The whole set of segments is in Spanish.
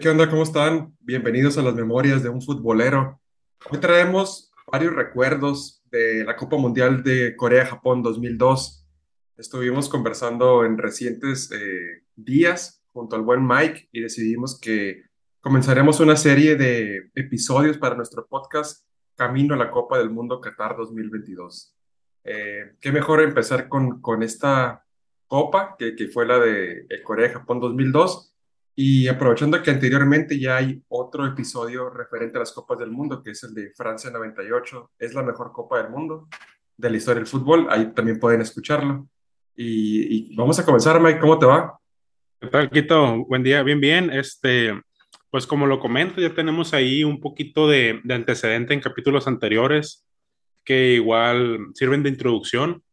¿qué onda? ¿Cómo están? Bienvenidos a las memorias de un futbolero. Hoy traemos varios recuerdos de la Copa Mundial de Corea-Japón 2002. Estuvimos conversando en recientes eh, días junto al buen Mike y decidimos que comenzaremos una serie de episodios para nuestro podcast Camino a la Copa del Mundo Qatar 2022. Eh, qué mejor empezar con, con esta copa que, que fue la de Corea-Japón 2002 y aprovechando que anteriormente ya hay otro episodio referente a las Copas del Mundo, que es el de Francia 98, es la mejor Copa del Mundo de la historia del fútbol, ahí también pueden escucharlo. Y, vamos a comenzar, Mike, ¿cómo te va? ¿Qué tal, Quito? Buen día, bien, bien. Este, pues como lo comento, ya tenemos ahí un poquito de, de antecedente en capítulos anteriores que igual sirven de introducción.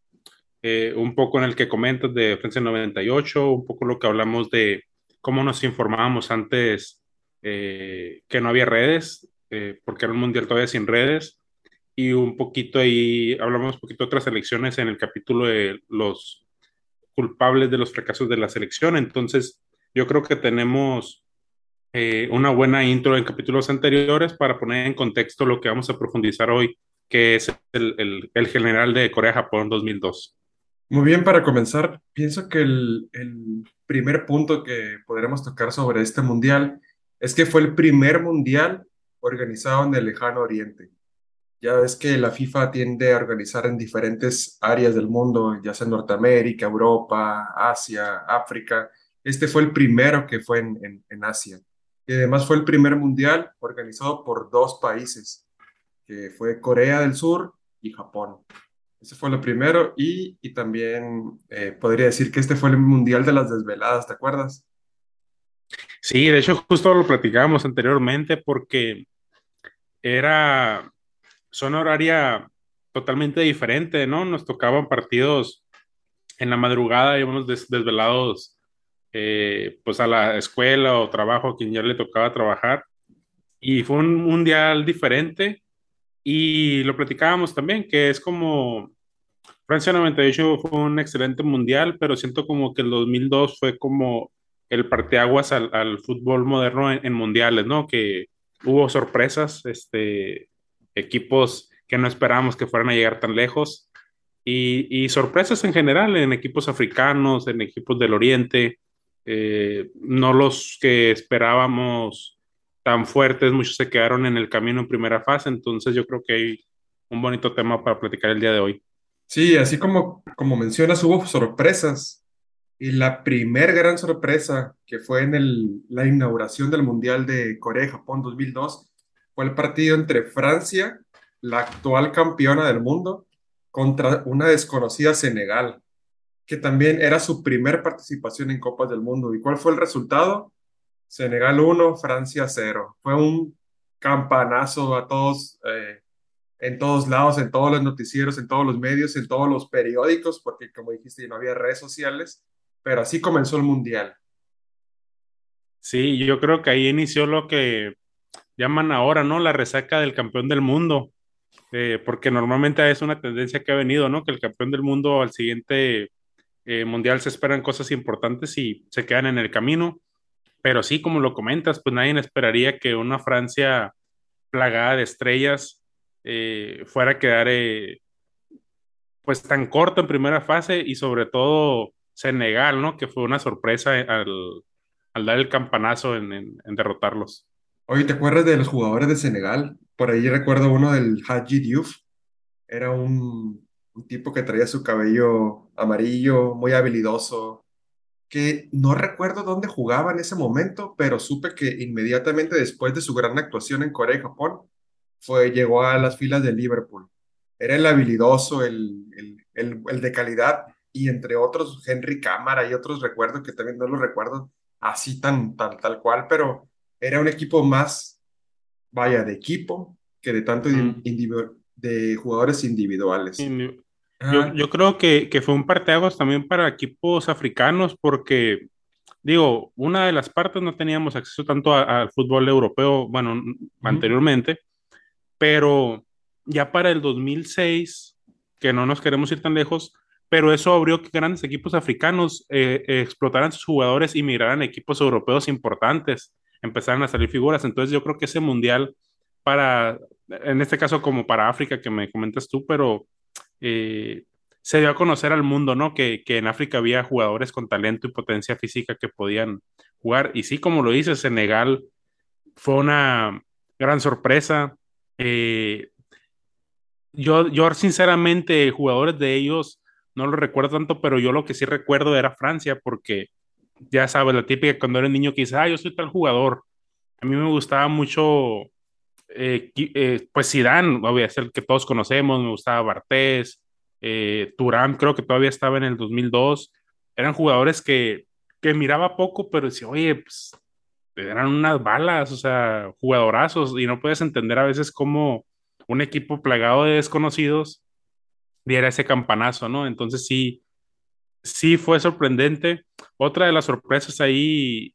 Eh, un poco en el que comentas de Francia 98, un poco lo que hablamos de cómo nos informábamos antes eh, que no había redes, eh, porque era un mundial todavía sin redes, y un poquito ahí, hablamos un poquito de otras elecciones en el capítulo de los culpables de los fracasos de la selección. Entonces, yo creo que tenemos eh, una buena intro en capítulos anteriores para poner en contexto lo que vamos a profundizar hoy, que es el, el, el general de Corea-Japón 2002. Muy bien, para comenzar, pienso que el, primer punto que podremos tocar sobre este mundial es que fue el primer mundial organizado en el lejano oriente. Ya ves que la FIFA tiende a organizar en diferentes áreas del mundo, ya sea Norteamérica, Europa, Asia, África. Este fue el primero que fue en, en, en Asia. Y además fue el primer mundial organizado por dos países, que fue Corea del Sur y Japón. Ese fue lo primero y, y también eh, podría decir que este fue el Mundial de las Desveladas, ¿te acuerdas? Sí, de hecho justo lo platicábamos anteriormente porque era zona horaria totalmente diferente, ¿no? Nos tocaban partidos en la madrugada, íbamos des desvelados eh, pues a la escuela o trabajo, a quien ya le tocaba trabajar. Y fue un mundial diferente y lo platicábamos también, que es como Francia 98 fue un excelente mundial, pero siento como que el 2002 fue como el parteaguas al, al fútbol moderno en, en, mundiales, ¿no? Que hubo sorpresas, este, equipos que no esperábamos que fueran a llegar tan lejos y, y sorpresas en general en equipos africanos, en equipos del Oriente, eh, no los que esperábamos tan fuertes, muchos se quedaron en el camino en primera fase, entonces yo creo que hay un bonito tema para platicar el día de hoy. Sí, así como, como mencionas, hubo sorpresas. Y la primer gran sorpresa que fue en el, la inauguración del Mundial de Corea-Japón 2002 fue el partido entre Francia, la actual campeona del mundo, contra una desconocida Senegal, que también era su primer participación en Copas del Mundo. ¿Y cuál fue el resultado? Senegal 1, Francia 0. Fue un campanazo a todos. Eh, en todos lados, en todos los noticieros, en todos los medios, en todos los periódicos, porque como dijiste, no había redes sociales, pero así comenzó el Mundial. Sí, yo creo que ahí inició lo que llaman ahora, ¿no? La resaca del campeón del mundo, eh, porque normalmente es una tendencia que ha venido, ¿no? Que el campeón del mundo al siguiente eh, mundial se esperan cosas importantes y se quedan en el camino, pero sí, como lo comentas, pues nadie esperaría que una Francia plagada de estrellas eh, fuera a quedar eh, pues tan corto en primera fase y sobre todo Senegal, ¿no? Que fue una sorpresa al, al dar el campanazo en, derrotarlos. Oye, ¿te acuerdas de los jugadores de Senegal? Por ahí recuerdo uno del Hadji Diouf. Era un, un tipo que traía su cabello amarillo, muy habilidoso, que no recuerdo dónde jugaba en ese momento, pero supe que inmediatamente después de su gran actuación en Corea y Japón, fue, llegó a las filas de Liverpool. Era el habilidoso, el, el, el, el de calidad, y entre otros, Henry Cámara y otros recuerdos que también no los recuerdo así tan, tan tal cual, pero era un equipo más, vaya, de equipo que de tanto mm. de jugadores individuales. Yo, yo, creo que, que fue un parteaguas también para equipos africanos porque, digo, una de las partes no teníamos acceso tanto al fútbol europeo, bueno, anteriormente, pero ya para el 2006, que no nos queremos ir tan lejos, pero eso abrió que grandes equipos africanos eh, eh, explotaran sus jugadores y migraran equipos europeos importantes. empezaron a salir figuras. Entonces yo creo que ese mundial para, en este caso como para África que me comentas tú, pero eh, se dio a conocer al mundo, ¿no? Que, que, en África había jugadores con talento y potencia física que podían jugar. Y sí, como lo dice, Senegal fue una gran sorpresa. Eh, yo, yo sinceramente, jugadores de ellos no lo recuerdo tanto, pero yo lo que sí recuerdo era Francia, porque ya sabes, la típica cuando eres niño que dice, ah, yo soy tal jugador. A mí me gustaba mucho, eh, eh, pues Zidane, obviamente, el que todos conocemos, me gustaba Bartés, eh, Turán, creo que todavía estaba en el 2002. Eran jugadores que, que miraba poco, pero decía, oye, pues eran unas balas, o sea, jugadorazos, y no puedes entender a veces cómo un equipo plagado de desconocidos diera ese campanazo, ¿no? Entonces sí, sí fue sorprendente. Otra de las sorpresas ahí,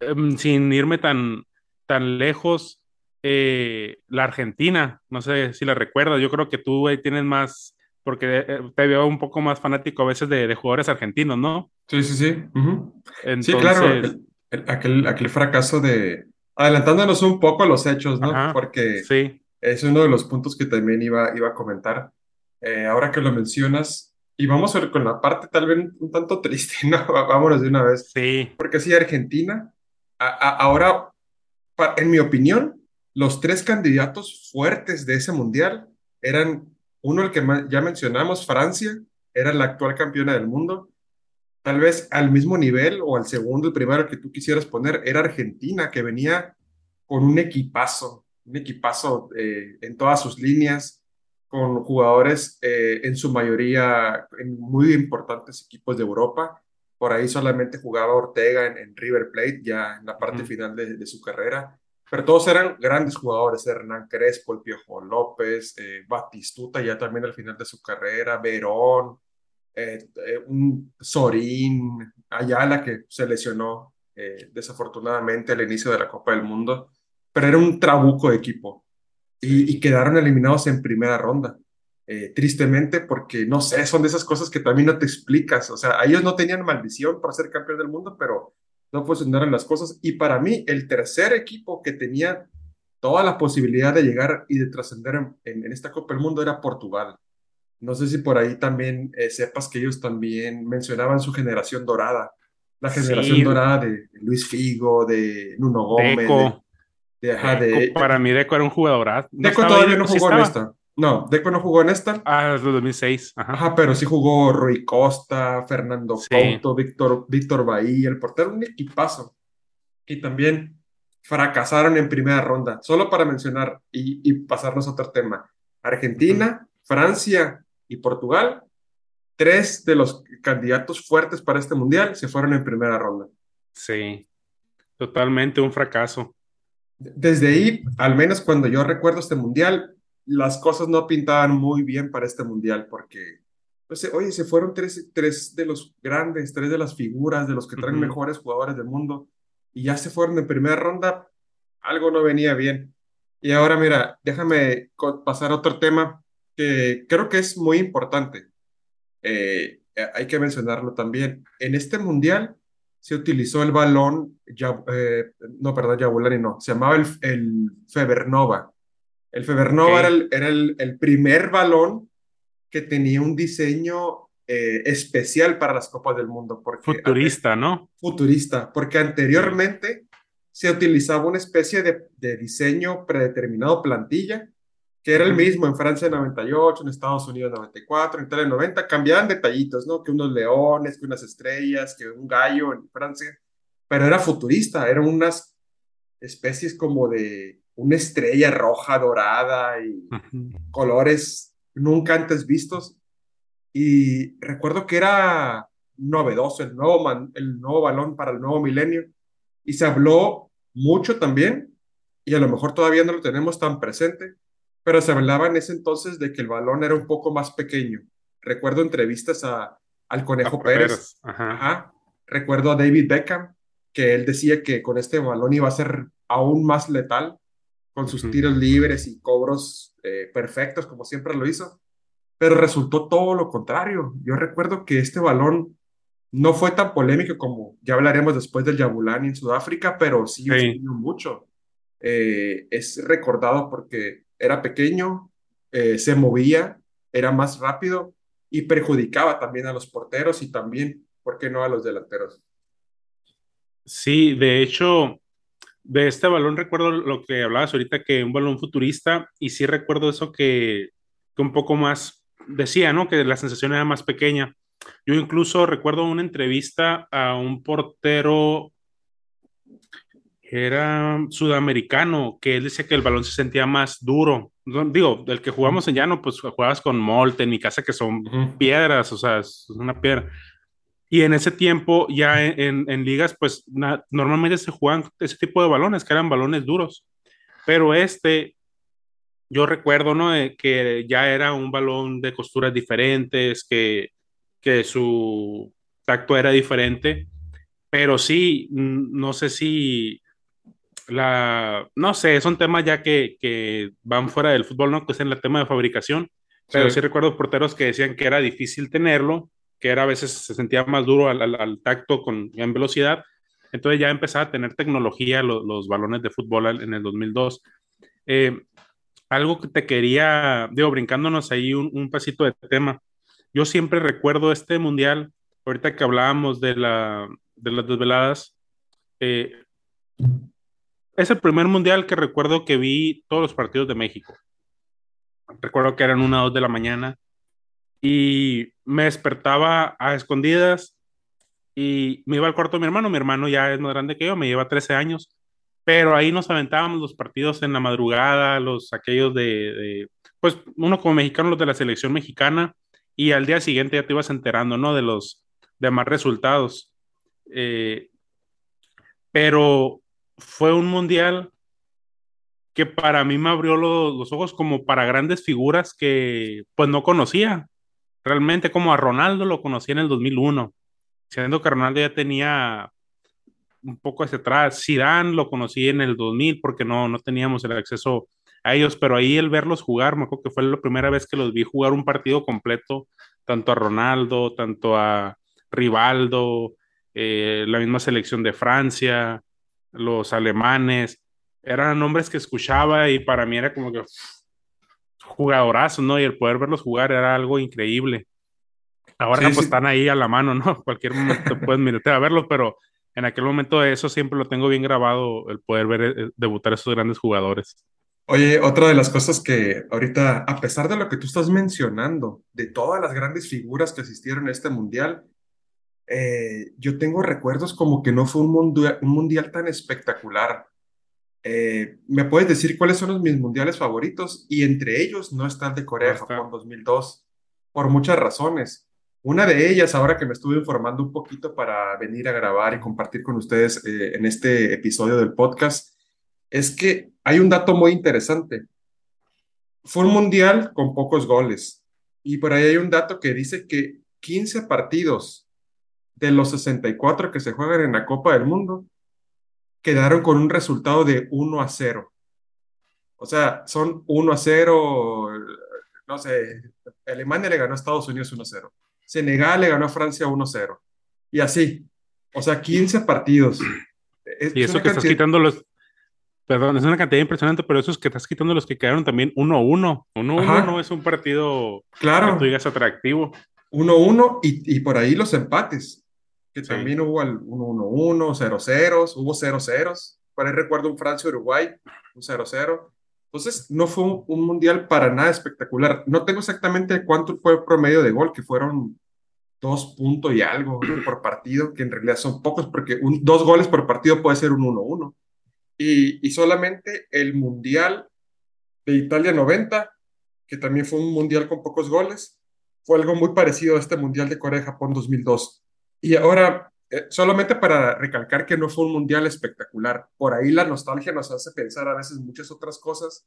em, sin irme tan, tan lejos, eh, la Argentina, no sé si la recuerdas, yo creo que tú ahí tienes más, porque eh, te veo un poco más fanático a veces de, jugadores argentinos, ¿no? Sí, sí, sí. sí, claro, aquel, aquel fracaso de, adelantándonos un poco a los hechos, ¿no? porque sí. es uno de los puntos que también iba, iba a comentar. Eh, ahora que lo mencionas, y vamos a ver con la parte tal vez un tanto triste, ¿no? Vámonos de una vez. Sí. Porque sí, Argentina, ahora, en mi opinión, los tres candidatos fuertes de ese mundial eran uno, el que ya mencionamos, Francia, era la actual campeona del mundo. Tal vez al mismo nivel o al segundo, el primero que tú quisieras poner, era Argentina, que venía con un equipazo, un equipazo eh, en todas sus líneas con jugadores eh, en su mayoría en muy importantes equipos de Europa. Por ahí solamente jugaba Ortega en, River Plate, ya en la parte final de, su carrera. Pero todos eran grandes jugadores, Hernán Crespo, el Piojo López, eh, Batistuta ya también al final de su carrera, Verón, eh, un Sorín, Ayala que se lesionó desafortunadamente al inicio de la Copa del Mundo, pero era un trabuco de equipo y, quedaron eliminados en primera ronda. Eh, tristemente, porque no sé, son de esas cosas que también no te explicas. O sea, ellos no tenían maldición para ser campeón del mundo, pero no funcionaron las cosas. Y para mí, el tercer equipo que tenía toda la posibilidad de llegar y de trascender en, esta Copa del Mundo era Portugal. No sé si por ahí también eh, sepas que ellos también mencionaban su generación dorada, la generación dorada de Luis Figo, de Nuno Gómez, para mí Deco era un jugador. Deco todavía no jugó en esta. No, Deco no jugó en esta. Ah, es 2006. Ajá. pero sí jugó Rui Costa, Fernando Couto, Víctor, Víctor Bahía, el portero, un equipazo. Y también fracasaron en primera ronda. Solo para mencionar y, pasarnos a otro tema. Argentina, Francia y Portugal, tres de los candidatos fuertes para este mundial se fueron en primera ronda. Sí, totalmente un fracaso desde ahí, al menos cuando yo recuerdo este mundial, las cosas no pintaban muy bien para este mundial porque, pues, oye, se fueron tres, tres de los grandes, tres de las figuras, de los que traen mejores jugadores del mundo y ya se fueron en primera ronda, algo no venía bien. Y ahora, mira, déjame pasar a otro tema que creo que es muy importante. Eh, hay que mencionarlo también. En este mundial, se utilizó el balón, ya, eh, no, perdón, Yabulani no, se llamaba el, el Febernova. El Febernova era, el, era el, primer balón que tenía un diseño eh, especial para las Copas del Mundo. Porque futurista, ¿no? Futurista, porque anteriormente se utilizaba una especie de, de diseño predeterminado plantilla que era el mismo en Francia en 98, en Estados Unidos en 94, en Italia en 90, cambiaban detallitos, ¿no? Que unos leones, que unas estrellas, que un gallo en Francia, pero era futurista, eran unas especies como de una estrella roja, dorada y colores nunca antes vistos. Y recuerdo que era novedoso el nuevo, el nuevo balón para el nuevo milenio y se habló mucho también, y a lo mejor todavía no lo tenemos tan presente, pero se hablaba en ese entonces de que el balón era un poco más pequeño. Recuerdo entrevistas a, al Conejo Pérez. Ajá. Recuerdo a David Beckham, que él decía que con este balón iba a ser aún más letal, con sus tiros libres y cobros eh, perfectos, como siempre lo hizo. Pero resultó todo lo contrario. Yo recuerdo que este balón No fue tan polémico como ya hablaremos después del Yabulani en Sudáfrica, pero sí mucho. Eh, es recordado porque era pequeño, eh, se movía, era más rápido y perjudicaba también a los porteros y también, ¿por qué no a los delanteros? sí, de hecho, de este balón recuerdo lo que hablabas ahorita, que un balón futurista, y sí recuerdo eso que, que un poco más decía, ¿no? Que la sensación era más pequeña. Yo incluso recuerdo una entrevista a un portero Era sudamericano, que él decía que el balón se sentía más duro. Digo, el que jugamos en llano, pues jugabas con Molte en mi casa, que son Ujú. piedras, o sea, es una piedra. Y en ese tiempo, ya en, en, en ligas, pues na, normalmente se juegan ese tipo de balones, que eran balones duros. Pero este, yo recuerdo, ¿no? Eh, que ya era un balón de costuras diferentes, que, que su tacto era diferente. Pero sí, no sé si la, no sé, son temas ya que, que van fuera del fútbol, ¿no? Que es en el tema de fabricación, Sí, pero sí recuerdo porteros que decían que era difícil tenerlo, que era a veces se sentía más duro al, al, al tacto con en velocidad, entonces ya empezaba a tener tecnología los, los balones de fútbol en el 2002. Eh, algo que te quería, digo, brincándonos ahí un, un pasito de tema, yo siempre recuerdo este mundial, ahorita que hablábamos de, la, de las desveladas, eh, es el primer mundial que recuerdo que vi todos los partidos de México. Recuerdo que eran una o dos de la mañana y me despertaba a escondidas y me iba al cuarto de mi hermano. Mi hermano ya es más grande que yo, me lleva 13 años, pero ahí nos aventábamos los partidos en la madrugada, los aquellos de, pues uno como mexicano, los de la selección mexicana, y al día siguiente ya te ibas enterando, ¿no? De los demás resultados. Eh, pero fue un mundial que para mí me abrió los, ojos como para grandes figuras que pues no conocía. Realmente como a Ronaldo lo conocí en el 2001, siendo que Ronaldo ya tenía un poco hacia atrás. Zidane lo conocí en el 2000 porque no, no teníamos el acceso a ellos, pero ahí el verlos jugar, me acuerdo que fue la primera vez que los vi jugar un partido completo, tanto a Ronaldo, tanto a Rivaldo, eh, la misma selección de Francia, los alemanes, eran nombres que escuchaba y para mí era como que jugadorazos, ¿no? Y el poder verlos jugar era algo increíble. Ahora sí, pues sí. están ahí a la mano, ¿no? Cualquier momento puedes meterte a verlos, pero en aquel momento eso siempre lo tengo bien grabado, el poder ver eh, debutar a esos grandes jugadores. Oye, otra de las cosas que ahorita, a pesar de lo que tú estás mencionando, de todas las grandes figuras que asistieron a este mundial, eh, yo tengo recuerdos como que no fue un mundial, un mundial tan espectacular. Eh, ¿me puedes decir cuáles son los mis mundiales favoritos? Y entre ellos no está el de Hasta, Corea-Japón 2002, por muchas razones. Una de ellas, ahora que me estuve informando un poquito para venir a grabar y compartir con ustedes eh, en este episodio del podcast, es que hay un dato muy interesante. Fue un mundial con pocos goles. Y por ahí hay un dato que dice que 15 partidos de los 64 que se juegan en la Copa del Mundo quedaron con un resultado de uno a cero. O sea, son uno a cero. no sé, Alemania le ganó a Estados Unidos uno a cero. Senegal le ganó a Francia uno a cero. Y así, o sea, 15 partidos. y Es eso una que estás cantidad, quitando los, perdón, es una cantidad impresionante, pero eso es que estás quitando los que quedaron también 1-1. 1-1 no ajá, es un partido que tú claro, digas atractivo. uno uno y, y por ahí los empates, que Sí. también hubo al uno uno uno, cero 0 hubo cero ceros. Por ahí recuerdo un Francia-Uruguay, un cero cero. Entonces, no fue un, un mundial para nada espectacular. No tengo exactamente cuánto fue el promedio de gol, que fueron dos puntos y algo por partido, que en realidad son pocos, porque un, dos goles por partido puede ser un uno uno Y, y solamente el mundial de Italia 90, que también fue un mundial con pocos goles, fue algo muy parecido a este mundial de Corea-Japón 2002. Y ahora, eh, solamente para recalcar que no fue un mundial espectacular, por ahí la nostalgia nos hace pensar a veces muchas otras cosas,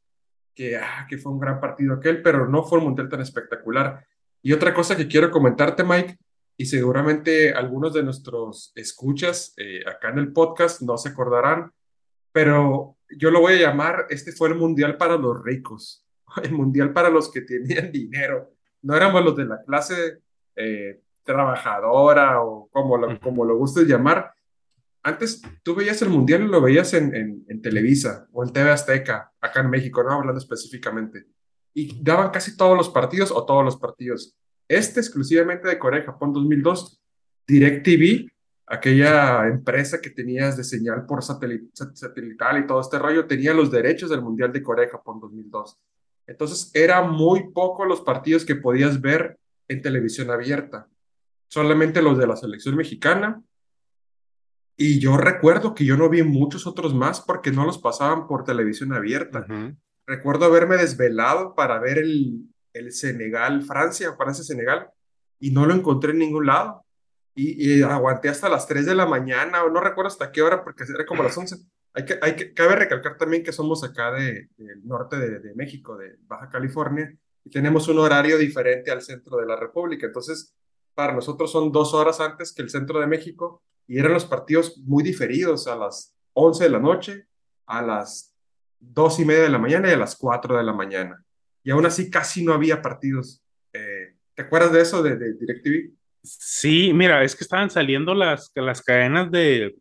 que, ah, que fue un gran partido aquel, pero no fue un mundial tan espectacular. Y otra cosa que quiero comentarte, Mike, y seguramente algunos de nuestros escuchas eh, acá en el podcast no se acordarán, pero yo lo voy a llamar, este fue el mundial para los ricos, el mundial para los que tenían dinero. No éramos los de la clase eh, trabajadora o como lo, como lo gustes llamar. Antes tú veías el mundial y lo veías en, en, en Televisa o en TV Azteca, acá en México, no hablando específicamente. Y daban casi todos los partidos o todos los partidos. Este exclusivamente de Corea y Japón 2002, DirecTV, aquella empresa que tenías de señal por satelit- sat- satelital y todo este rollo, tenía los derechos del Mundial de Corea y Japón 2002. Entonces, era muy poco los partidos que podías ver en televisión abierta, solamente los de la selección mexicana. Y yo recuerdo que yo no vi muchos otros más porque no los pasaban por televisión abierta. ujú. Recuerdo haberme desvelado para ver el, el Senegal-Francia, Francia-Senegal, y no lo encontré en ningún lado. Y, y aguanté hasta las 3 de la mañana, o no recuerdo hasta qué hora, porque era como las 11. Hay que, hay que, cabe recalcar también que somos acá de, del norte de, de México, de Baja California, y tenemos un horario diferente al centro de la República. Entonces, para nosotros son dos horas antes que el centro de México, y eran los partidos muy diferidos, a las 11 de la noche, a las dos y media de la mañana y a las 4 de la mañana. Y aún así casi no había partidos. Eh, ¿te acuerdas de eso de, de DirecTV? Sí, mira, es que estaban saliendo las, las cadenas de,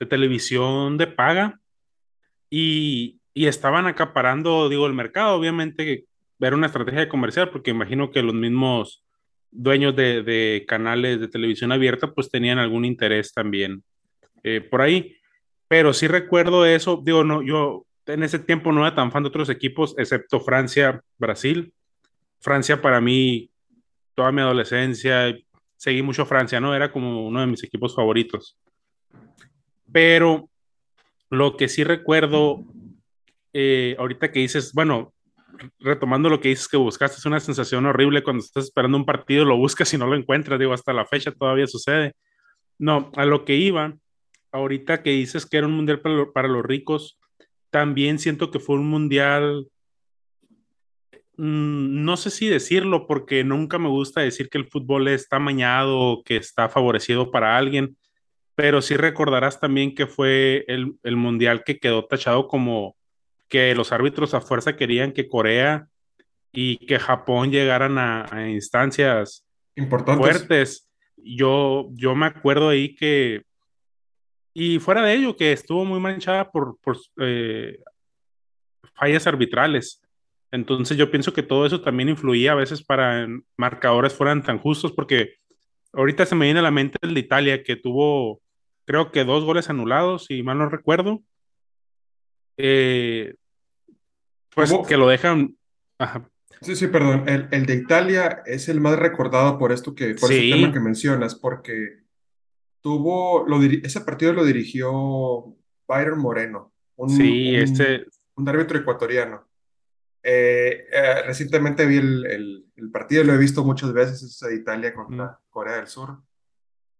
de televisión de paga y, y estaban acaparando, digo, el mercado. Obviamente, era una estrategia comercial, porque imagino que los mismos dueños de, canales de televisión abierta, pues tenían algún interés también eh, por ahí. Pero sí recuerdo eso, digo, no, yo en ese tiempo no era tan fan de otros equipos, excepto Francia, Brasil. Francia para mí, toda mi adolescencia, seguí mucho Francia, ¿no? Era como uno de mis equipos favoritos. Pero lo que sí recuerdo, eh, ahorita que dices, bueno, retomando lo que dices que buscaste, es una sensación horrible cuando estás esperando un partido, lo buscas y no lo encuentras, digo, hasta la fecha todavía sucede. No, a lo que iba, ahorita que dices que era un mundial para, para los ricos, también siento que fue un mundial, mm, no sé si decirlo, porque nunca me gusta decir que el fútbol está amañado o que está favorecido para alguien, pero sí recordarás también que fue el, el mundial que quedó tachado como que los árbitros a fuerza querían que Corea y que Japón llegaran a, a instancias Importantes. fuertes. Yo, yo me acuerdo ahí que, y fuera de ello, que estuvo muy manchada por, por eh, fallas arbitrales. Entonces yo pienso que todo eso también influía a veces para marcadores fueran tan justos, porque ahorita se me viene a la mente el de Italia, que tuvo, creo que dos goles anulados, si mal no recuerdo, eh, pues que Hubo, lo dejan, ajá, sí, sí, perdón, el, el de Italia es el más recordado por esto que, por ese tema sí, que mencionas, porque tuvo, lo, ese partido lo dirigió Byron Moreno, un, sí, un, este, un árbitro ecuatoriano. Eh, eh, recientemente vi el, el, el partido, lo he visto muchas veces, es de Italia mm, contra Corea del Sur.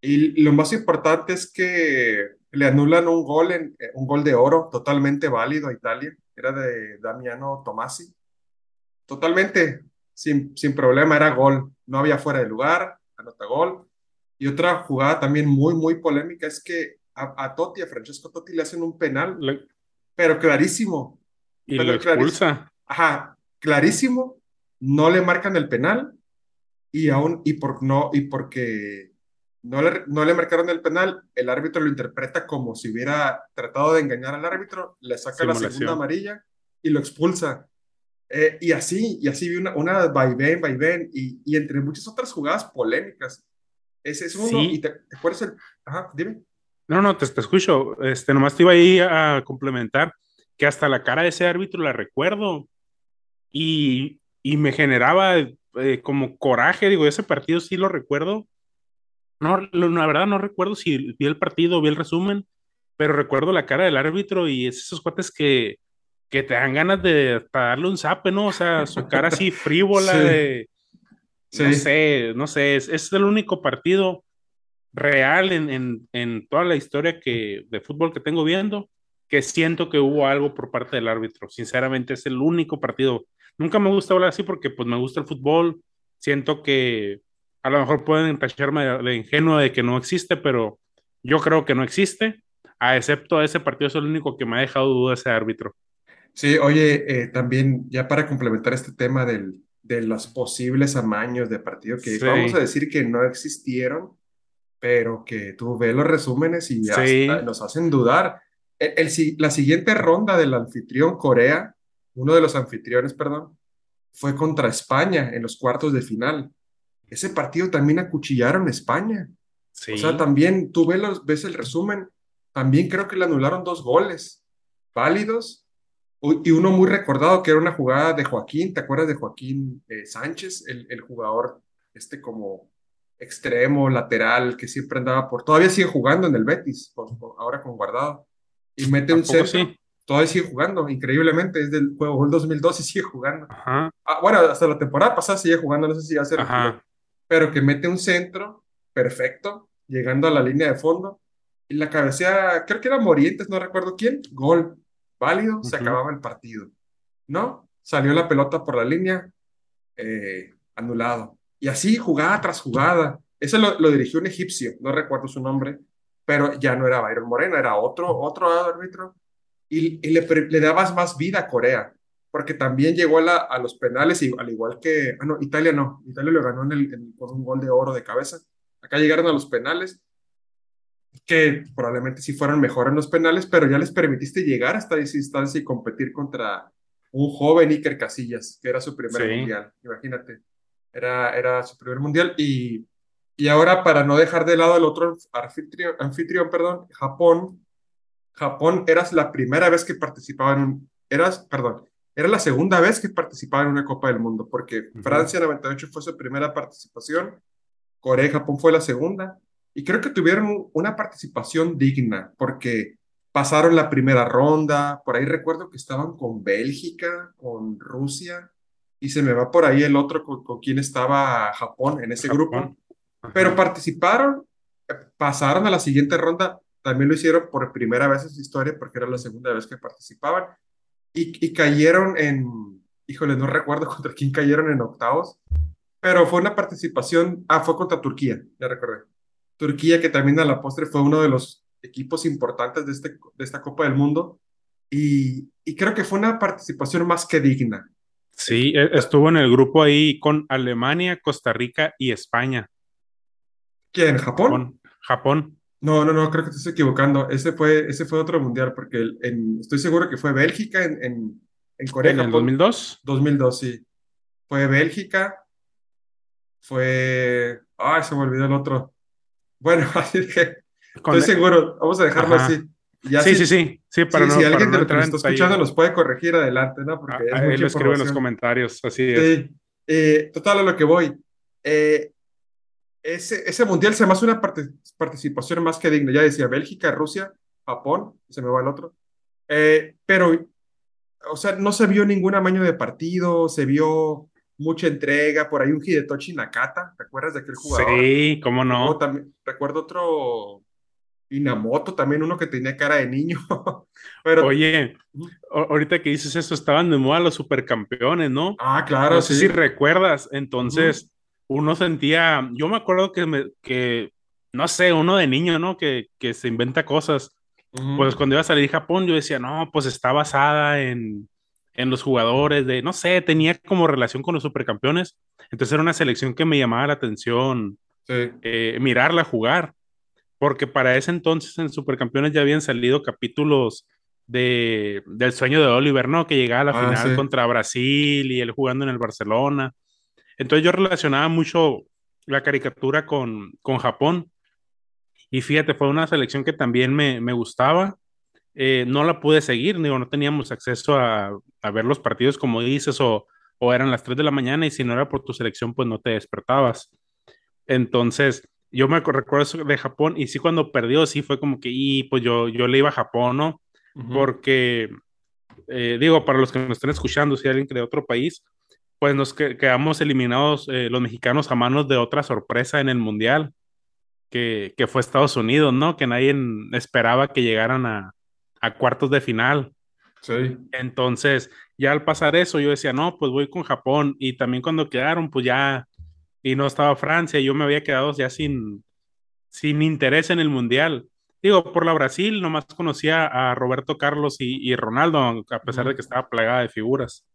Y lo más importante es que le anulan un gol, en, eh, un gol de oro totalmente válido a Italia. Era de Damiano Tomasi. Totalmente sin, sin problema, era gol. No había fuera de lugar, anota gol. Y otra jugada también muy, muy polémica es que a, a Totti, a Francesco Totti, le hacen un penal, le- pero clarísimo. Y lo penal clarísimo. expulsa. Ajá, clarísimo. No le marcan el penal y aún, y por no, y porque no le, no le marcaron el penal, el árbitro lo interpreta como si hubiera tratado de engañar al árbitro, le saca la segunda Simulación. amarilla y lo expulsa. Eh, y así, y así vi una, una vaivén, vaivén, y, y entre muchas otras jugadas polémicas. Ese es uno, y Sí, te, ¿te acuerdas el? Ajá, dime. no, no, te, te escucho. Este, nomás te iba ahí a complementar que hasta la cara de ese árbitro la recuerdo y, y me generaba eh, como coraje. Digo, ese partido sí lo recuerdo. No, la verdad no recuerdo si vi el partido o vi el resumen, pero recuerdo la cara del árbitro y es esos cuates que, que te dan ganas de darle un zape, ¿no? O sea, su cara así frívola Sí, de, no sé, no sé, es, es el único partido real en, en, en toda la historia que, de fútbol que tengo viendo, que siento que hubo algo por parte del árbitro. Sinceramente, es el único partido. Nunca me gusta hablar así porque pues me gusta el fútbol. Siento que a lo mejor pueden tacharme de, de ingenuo de que no existe, pero yo creo que no existe. A excepto ese partido es el único que me ha dejado duda ese árbitro. Sí, oye, eh, también ya para complementar este tema del, de los posibles amaños de partido que Sí, vamos a decir que no existieron, pero que tú ves los resúmenes y hasta sí, nos hacen dudar. El, el la siguiente ronda del anfitrión Corea, uno de los anfitriones, perdón, fue contra España en los cuartos de final. Ese partido también acuchillaron a España. O sea, sí, también tú ves, los- ves el resumen, también creo que le anularon dos goles válidos y uno muy recordado que era una jugada de Joaquín, ¿te acuerdas de Joaquín eh, Sánchez, el, el jugador este como extremo, lateral, que siempre andaba por, todavía sigue jugando en el Betis, ahora con Guardado, y mete ¿a un centro, sí? todavía sigue jugando, increíblemente, es del juego del 2002 y sigue jugando. Ajá, Ah, bueno, hasta la temporada pasada sigue jugando, no sé si ya se retiró, pero que mete un centro perfecto, llegando a la línea de fondo, y la cabecea, creo que era Morientes, no recuerdo quién, gol, válido, se acababa el partido, ¿no? Salió la pelota por la línea, eh, anulado. Y así, jugada tras jugada. Ese lo, lo dirigió un egipcio, no recuerdo su nombre, pero ya no era Byron Moreno, era otro, otro árbitro, y, y le, le dabas más vida a Corea, porque también llegó a, la- a los penales, y, al igual que, ah, no, Italia no, Italia lo ganó en el, en- con un gol de oro de cabeza. Acá llegaron a los penales, que probablemente sí fueron mejor en los penales, pero ya les permitiste llegar hasta esa instancia y competir contra un joven Iker Casillas, que era su primer sí, mundial, imagínate, era, era su primer mundial y, y ahora para no dejar de lado el otro anfitrión, anfitrión, perdón, Japón, Japón eras la primera vez que participaba en un, eras, perdón, era la segunda vez que participaba en una Copa del Mundo, porque ujú, Francia 98 fue su primera participación, Corea y Japón fue la segunda, y creo que tuvieron una participación digna, porque pasaron la primera ronda, por ahí recuerdo que estaban con Bélgica, con Rusia, y se me va por ahí el otro con, con quien estaba Japón en ese grupo, Japón, pero ajá, participaron, eh, pasaron a la siguiente ronda, también lo hicieron por primera vez en su historia, porque era la segunda vez que participaban, y, y cayeron en, híjole, no recuerdo contra quién cayeron en octavos, pero fue una participación, ah, fue contra Turquía, ya recordé. Turquía, que también a la postre fue uno de los equipos importantes de, este, de esta Copa del Mundo, y, y creo que fue una participación más que digna. Sí, e- estuvo en el grupo ahí con Alemania, Costa Rica y España. ¿Quién? ¿Japón? Japón, Japón, No, no, no, creo que te estoy equivocando. Ese fue, ese fue otro mundial, porque el- en- estoy seguro que fue Bélgica en, en, en Corea, en el Japón, 2002. 2002, sí. Fue Bélgica, fue... Ay, se me olvidó el otro. Bueno, así que estoy seguro, vamos a dejarlo así. ajá. Ya Sí, si, sí, sí, sí, para si, si no, para alguien de no lo que nos está escuchando nos puede corregir adelante, ¿no? Porque a- es a- Él mucha lo escribe en los comentarios, así es. Sí. Eh, total, a lo que voy. Eh, ese, ese mundial se me hace una parte- participación más que digna. Ya decía Bélgica, Rusia, Japón, se me va el otro. Eh, pero, o sea, no se vio ningún amaño de partido, se vio mucha entrega. Por ahí un Hidetoshi Nakata, ¿te acuerdas de aquel jugador? Sí, cómo no. también, recuerdo otro Inamoto, también uno que tenía cara de niño. Pero, Oye, ahorita que dices eso, estaban de moda los supercampeones, ¿no? ah, claro, No sé si sí. recuerdas, entonces uno sentía, yo me acuerdo que, me, que no sé, uno de niño, ¿no? Que, que se inventa cosas. Pues cuando iba a salir Japón, yo decía, no, pues está basada en, en los jugadores de, no sé, tenía como relación con los supercampeones. Entonces era una selección que me llamaba la atención sí. eh, mirarla jugar, porque para ese entonces en Supercampeones ya habían salido capítulos de, del sueño de Oliver, ¿no? Que llegaba a la Ah, sí. final contra Brasil y él jugando en el Barcelona. Entonces yo relacionaba mucho la caricatura con, con Japón y fíjate, fue una selección que también me, me gustaba. Eh, no la pude seguir, digo, no teníamos acceso a, a ver los partidos como dices o, o eran las 3 de la mañana y si no era por tu selección pues no te despertabas. Entonces, yo me recuerdo eso de Japón y sí cuando perdió, sí fue como que, y pues yo, yo le iba a Japón, ¿no? Porque, eh, digo, para los que nos estén escuchando, si hay alguien de otro país, pues nos que- quedamos eliminados eh, los mexicanos a manos de otra sorpresa en el Mundial, que, que fue Estados Unidos, ¿no? Que nadie esperaba que llegaran a, a cuartos de final. Sí. Entonces, ya al pasar eso, yo decía, no, pues voy con Japón. Y también cuando quedaron, pues ya, y no estaba Francia, yo me había quedado ya sin, sin interés en el Mundial. Digo, por la Brasil, nomás conocía a Roberto Carlos y, y Ronaldo, a pesar de que estaba plagada de figuras.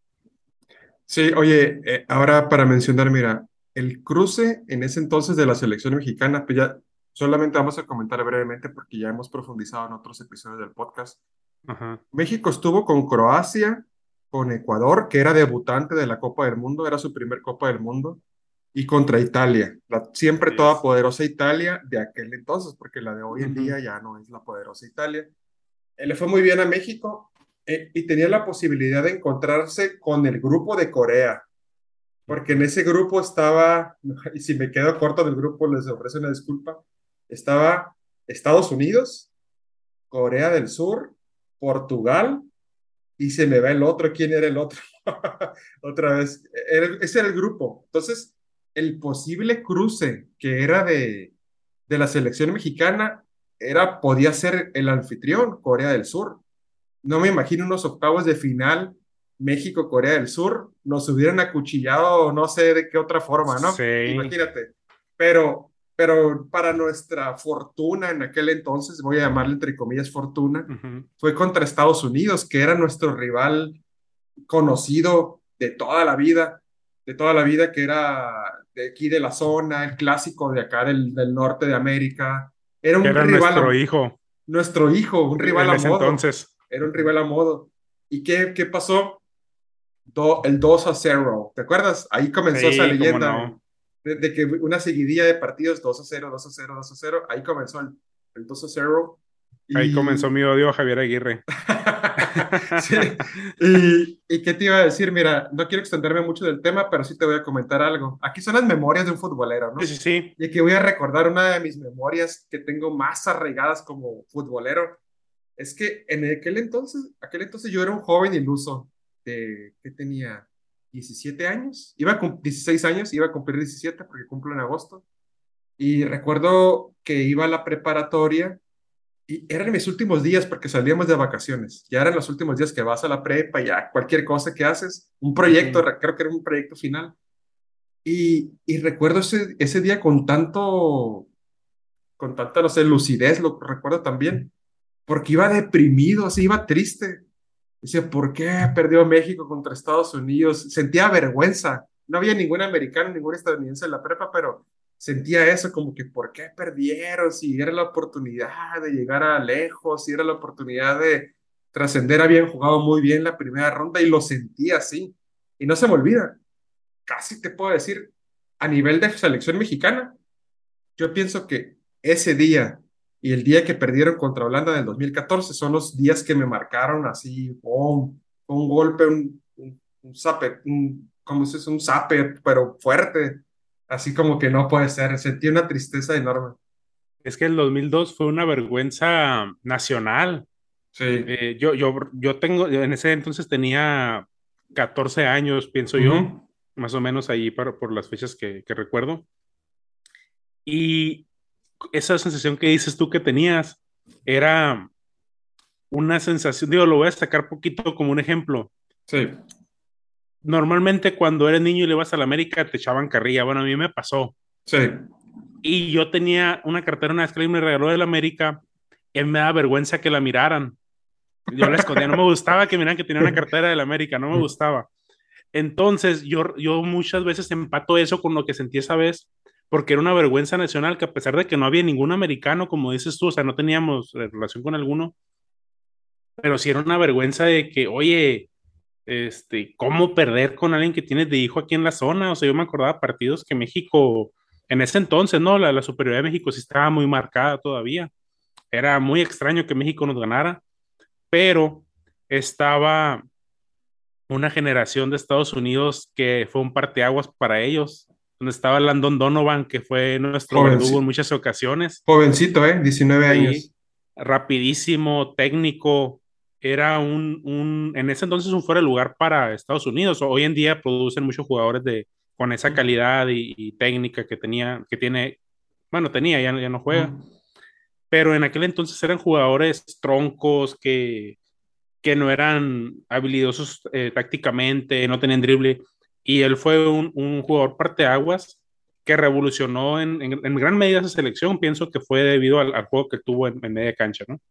Sí, oye, eh, ahora para mencionar, mira, el cruce en ese entonces de la selección mexicana, pues ya solamente vamos a comentar brevemente porque ya hemos profundizado en otros episodios del podcast. Ajá. México estuvo con Croacia, con Ecuador, que era debutante de la Copa del Mundo, era su primer Copa del Mundo, y contra Italia, la siempre toda poderosa Italia de aquel entonces, porque la de hoy en día ya no es la poderosa Italia. Él le fue muy bien a México eh, y tenía la posibilidad de encontrarse con el grupo de Corea, porque en ese grupo estaba, y si me quedo corto del grupo, les ofrezco una disculpa, estaba Estados Unidos, Corea del Sur, Portugal, y se me va el otro, ¿quién era el otro? Otra vez, era- ese era el grupo. Entonces, el posible cruce que era de, de la selección mexicana era, podía ser el anfitrión, Corea del Sur. No me imagino unos octavos de final, México-Corea del Sur, nos hubieran acuchillado, no sé de qué otra forma, ¿no? Sí, Imagínate. Pero, pero para nuestra fortuna en aquel entonces, voy a llamarle entre comillas fortuna, fue contra Estados Unidos, que era nuestro rival conocido de toda la vida, de toda la vida, que era de aquí de la zona, el clásico de acá del, del norte de América. Era un era rival, nuestro hijo nuestro hijo, un rival en a ese modo, entonces. Era un rival a modo. ¿Y qué, qué pasó? Do- el 2 a 0, ¿te acuerdas? Ahí comenzó esa Sí, cómo leyenda no. de, de que una seguidilla de partidos 2 a 0, 2 a 0, 2 a 0, ahí comenzó el, el 2 a 0 Ahí comenzó y mi odio a Javier Aguirre. Sí, y, y qué te iba a decir, mira, no quiero extenderme mucho del tema, pero sí te voy a comentar algo. Aquí son las memorias de un futbolero, Sí, ¿no? sí, sí. Y aquí voy a recordar una de mis memorias que tengo más arraigadas como futbolero. Es que en aquel entonces, aquel entonces yo era un joven iluso de, ¿qué tenía? 17 años, iba a cum- 16 años, iba a cumplir 17 porque cumplo en agosto. Y recuerdo que iba a la preparatoria y eran mis últimos días porque salíamos de vacaciones. Ya eran los últimos días que vas a la prepa, ya cualquier cosa que haces, un proyecto, re- creo que era un proyecto final. Y, y recuerdo ese, ese día con tanto, con tanta, no sé, lucidez, lo recuerdo también, porque iba deprimido, así iba triste. Decía, ¿por qué perdió México contra Estados Unidos? Sentía vergüenza. No había ningún americano, ningún estadounidense en la prepa, pero sentía eso como que, ¿por qué perdieron? Si era la oportunidad de llegar a lejos, si era la oportunidad de trascender, habían jugado muy bien la primera ronda y lo sentía así. Y no se me olvida, casi te puedo decir, a nivel de selección mexicana, yo pienso que ese día y el día que perdieron contra Holanda en el 2014 son los días que me marcaron así, ¡pum! un golpe, un, un, un zape, un, ¿cómo se dice? Un zape, pero fuerte, así como que no puede ser, sentí una tristeza enorme. Es que el 2002 fue una vergüenza nacional. Sí, Eh, yo, yo, yo tengo, en ese entonces tenía 14 años, pienso yo, Ujú. más o menos ahí por, por las fechas que, que recuerdo. Y esa sensación que dices tú que tenías era una sensación, digo, lo voy a sacar poquito como un ejemplo. Sí, Normalmente cuando eres niño y le vas a la América te echaban carrilla. Bueno, a mí me pasó. sí, Y yo tenía una cartera, una vez que me regaló de la América, y me da vergüenza que la miraran. Yo la escondía, no me gustaba que miraran que tenía una cartera de la América, no me gustaba. Entonces, yo, yo muchas veces empato eso con lo que sentí esa vez, porque era una vergüenza nacional que a pesar de que no había ningún americano, como dices tú, o sea, no teníamos relación con alguno, pero sí era una vergüenza de que, oye, este, ¿cómo perder con alguien que tienes de hijo aquí en la zona? O sea, yo me acordaba partidos que México, en ese entonces, ¿no? La, la superioridad de México sí estaba muy marcada todavía. Era muy extraño que México nos ganara, pero estaba una generación de Estados Unidos que fue un parteaguas para ellos, donde estaba Landon Donovan, que fue nuestro verdugo en muchas ocasiones. jovencito, ¿eh? 19 Sí, años. rapidísimo, técnico. Era un, un, en ese entonces un fuera de lugar para Estados Unidos. Hoy en día producen muchos jugadores de, con esa calidad y, y técnica que tenía, que tiene, bueno, tenía, ya, ya no juega, pero en aquel entonces eran jugadores troncos que, que no eran habilidosos eh, tácticamente, no tenían drible, y él fue un, un jugador parteaguas que revolucionó en, en, en, gran medida esa selección, pienso que fue debido al, al juego que tuvo en, en, media cancha, ¿no?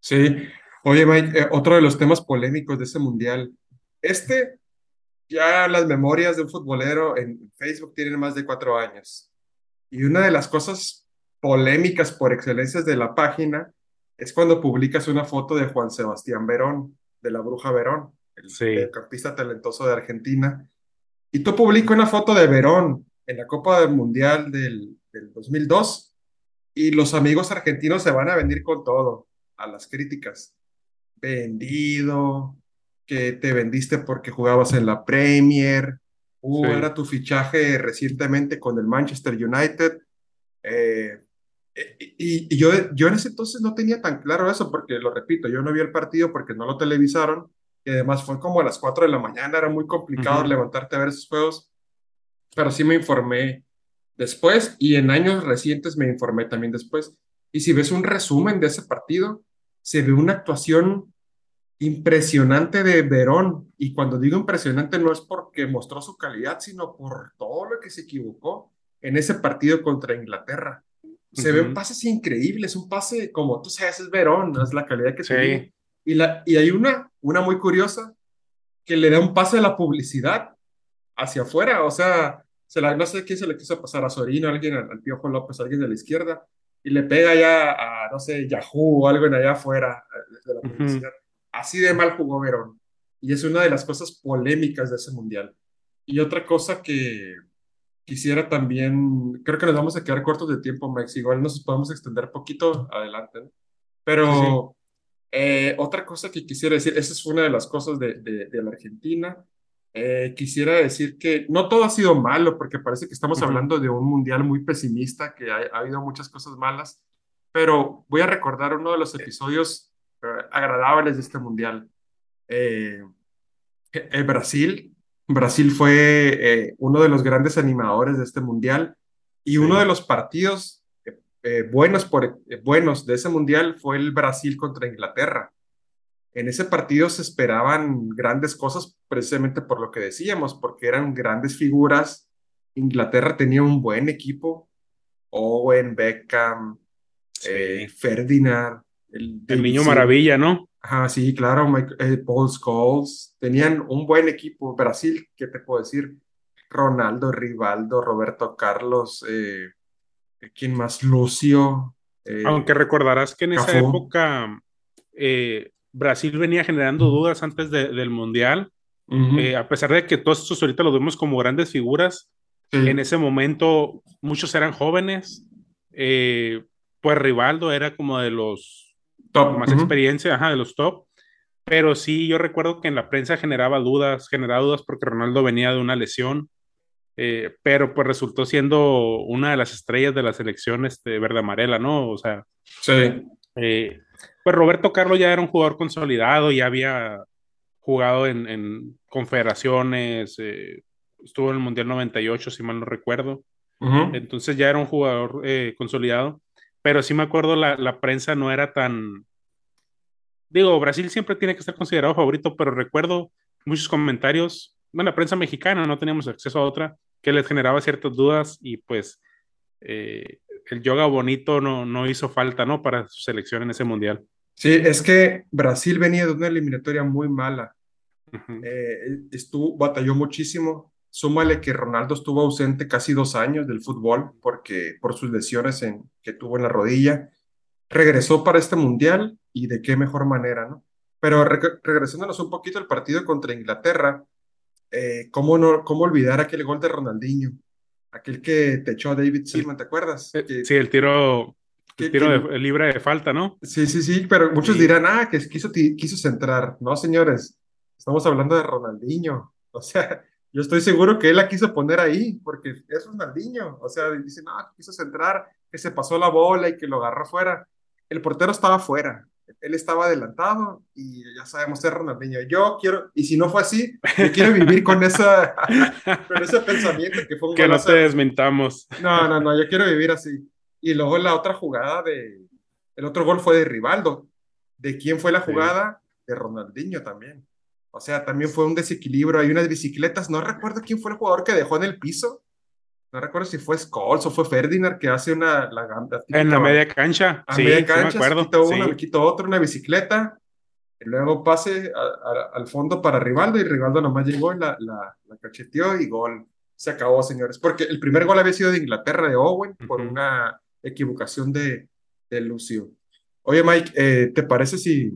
Sí. Oye, Mike, eh, otro de los temas polémicos de ese mundial. Este ya las memorias de un futbolero en Facebook tienen más de cuatro años. Y una de las cosas polémicas por excelencia de la página es cuando publicas una foto de Juan Sebastián Verón, de la Bruja Verón, el, Sí, campista talentoso de Argentina. Y tú publicas una foto de Verón en la Copa del Mundial del, del 2002 y los amigos argentinos se van a venir con todo a las críticas. Vendido, que te vendiste porque jugabas en la Premier, uh, sí. era tu fichaje recientemente con el Manchester United. Eh, y, y yo, yo en ese entonces no tenía tan claro eso, porque lo repito, yo no vi el partido porque no lo televisaron, y además fue como a las 4 de la mañana, era muy complicado levantarte a ver esos juegos, pero sí me informé después y en años recientes me informé también después. Y si ves un resumen de ese partido, se ve una actuación impresionante de Verón. Y cuando digo impresionante no es porque mostró su calidad, sino por todo lo que se equivocó en ese partido contra Inglaterra. Se ven pases increíbles, un pase como tú sabes, es Verón, es la calidad que. Sí, Y, la, y hay una, una muy curiosa que le da un pase a la publicidad hacia afuera, o sea, se la, no sé quién se le quiso pasar a Sorino, alguien, al, al Piojo López, alguien de la izquierda, y le pega ya a, no sé, Yahoo o algo en allá afuera eh, de la. Así de mal jugó Verón. Y es una de las cosas polémicas de ese mundial. Y otra cosa que quisiera también, creo que nos vamos a quedar cortos de tiempo, Max, igual nos podemos extender poquito adelante, ¿no? Pero eh, otra cosa que quisiera decir, esa es una de las cosas de, de, de la Argentina. Eh, quisiera decir que no todo ha sido malo, porque parece que estamos hablando de un mundial muy pesimista, que ha, ha habido muchas cosas malas, pero voy a recordar uno de los episodios eh, agradables de este mundial. El Brasil, Brasil fue uno de los grandes animadores de este mundial y uno de los partidos eh, buenos, por, eh, buenos de ese mundial fue el Brasil contra Inglaterra. En ese partido se esperaban grandes cosas precisamente por lo que decíamos, porque eran grandes figuras. Inglaterra tenía un buen equipo, Owen, Beckham, eh. Ferdinand, el niño maravilla, ¿no? Ajá, sí, claro, Paul Scholes. Tenían un buen equipo. Brasil, ¿qué te puedo decir? Ronaldo, Rivaldo, Roberto Carlos, eh, ¿quién más? Lucio, eh, Aunque recordarás que en esa época eh, Brasil venía generando dudas antes de- del Mundial, Eh, a pesar de que todos estos ahorita los vemos como grandes figuras, en ese momento muchos eran jóvenes, eh, pues Rivaldo era como de los top. más experiencia, ajá, de los top, pero sí yo recuerdo que en la prensa generaba dudas, generaba dudas porque Ronaldo venía de una lesión, eh, pero pues resultó siendo una de las estrellas de la selección este, verde amarela, ¿no? O sea, Sí. eh, pues Roberto Carlos ya era un jugador consolidado, ya había jugado en, en confederaciones, eh, estuvo en el Mundial 98, si mal no recuerdo, entonces ya era un jugador consolidado, pero sí me acuerdo la, la prensa no era tan, digo, Brasil siempre tiene que ser considerado favorito, pero recuerdo muchos comentarios, bueno, la prensa mexicana, no teníamos acceso a otra, que les generaba ciertas dudas y pues eh, el yoga bonito no, no hizo falta, ¿no? Para su selección en ese mundial. Sí, es que Brasil venía de una eliminatoria muy mala. Eh, estuvo, batalló muchísimo. Súmale que Ronaldo estuvo ausente casi dos años del fútbol porque, por sus lesiones en, que tuvo en la rodilla. regresó para este mundial y de qué mejor manera, ¿no? Pero re- regresándonos un poquito al partido contra Inglaterra, eh, ¿cómo, no, ¿cómo olvidar aquel gol de Ronaldinho? Aquel que te echó a David Seaman, ¿te acuerdas? eh, Que, sí, el tiro, el que, tiro que- de, libre de falta, ¿no? sí, sí, sí, pero muchos Sí, dirán, ah, que quiso, quiso centrar. No, señores, estamos hablando de Ronaldinho. O sea, yo estoy seguro que él la quiso poner ahí, porque es Ronaldinho. O sea, dicen, que quiso centrar, que se pasó la bola y que lo agarró fuera. El portero estaba fuera, él estaba adelantado y ya sabemos, es Ronaldinho. Yo quiero, y si no fue así, yo quiero vivir con, esa, con ese pensamiento que fue un que no golazo te de desmentamos. no, no, no, yo quiero vivir así. Y luego la otra jugada de, el otro gol fue de Rivaldo. ¿De quién fue la Sí. jugada? De Ronaldinho también. O sea, también fue un desequilibrio. Hay unas bicicletas, no recuerdo quién fue el jugador que dejó en el piso. No recuerdo si fue Scholes o fue Ferdinand que hace una, la, la En la media cancha, a media sí, sí me cancha, acuerdo, quita uno, le sí. quita otro, una bicicleta. Y luego pase a- a- al fondo para Rivaldo y Rivaldo nomás llegó y la, la, la cacheteó y gol. Se acabó, señores. Porque el primer gol había sido de Inglaterra, de Owen, por Ujú. una equivocación de, de Lucio. Oye, Mike, eh, ¿te parece si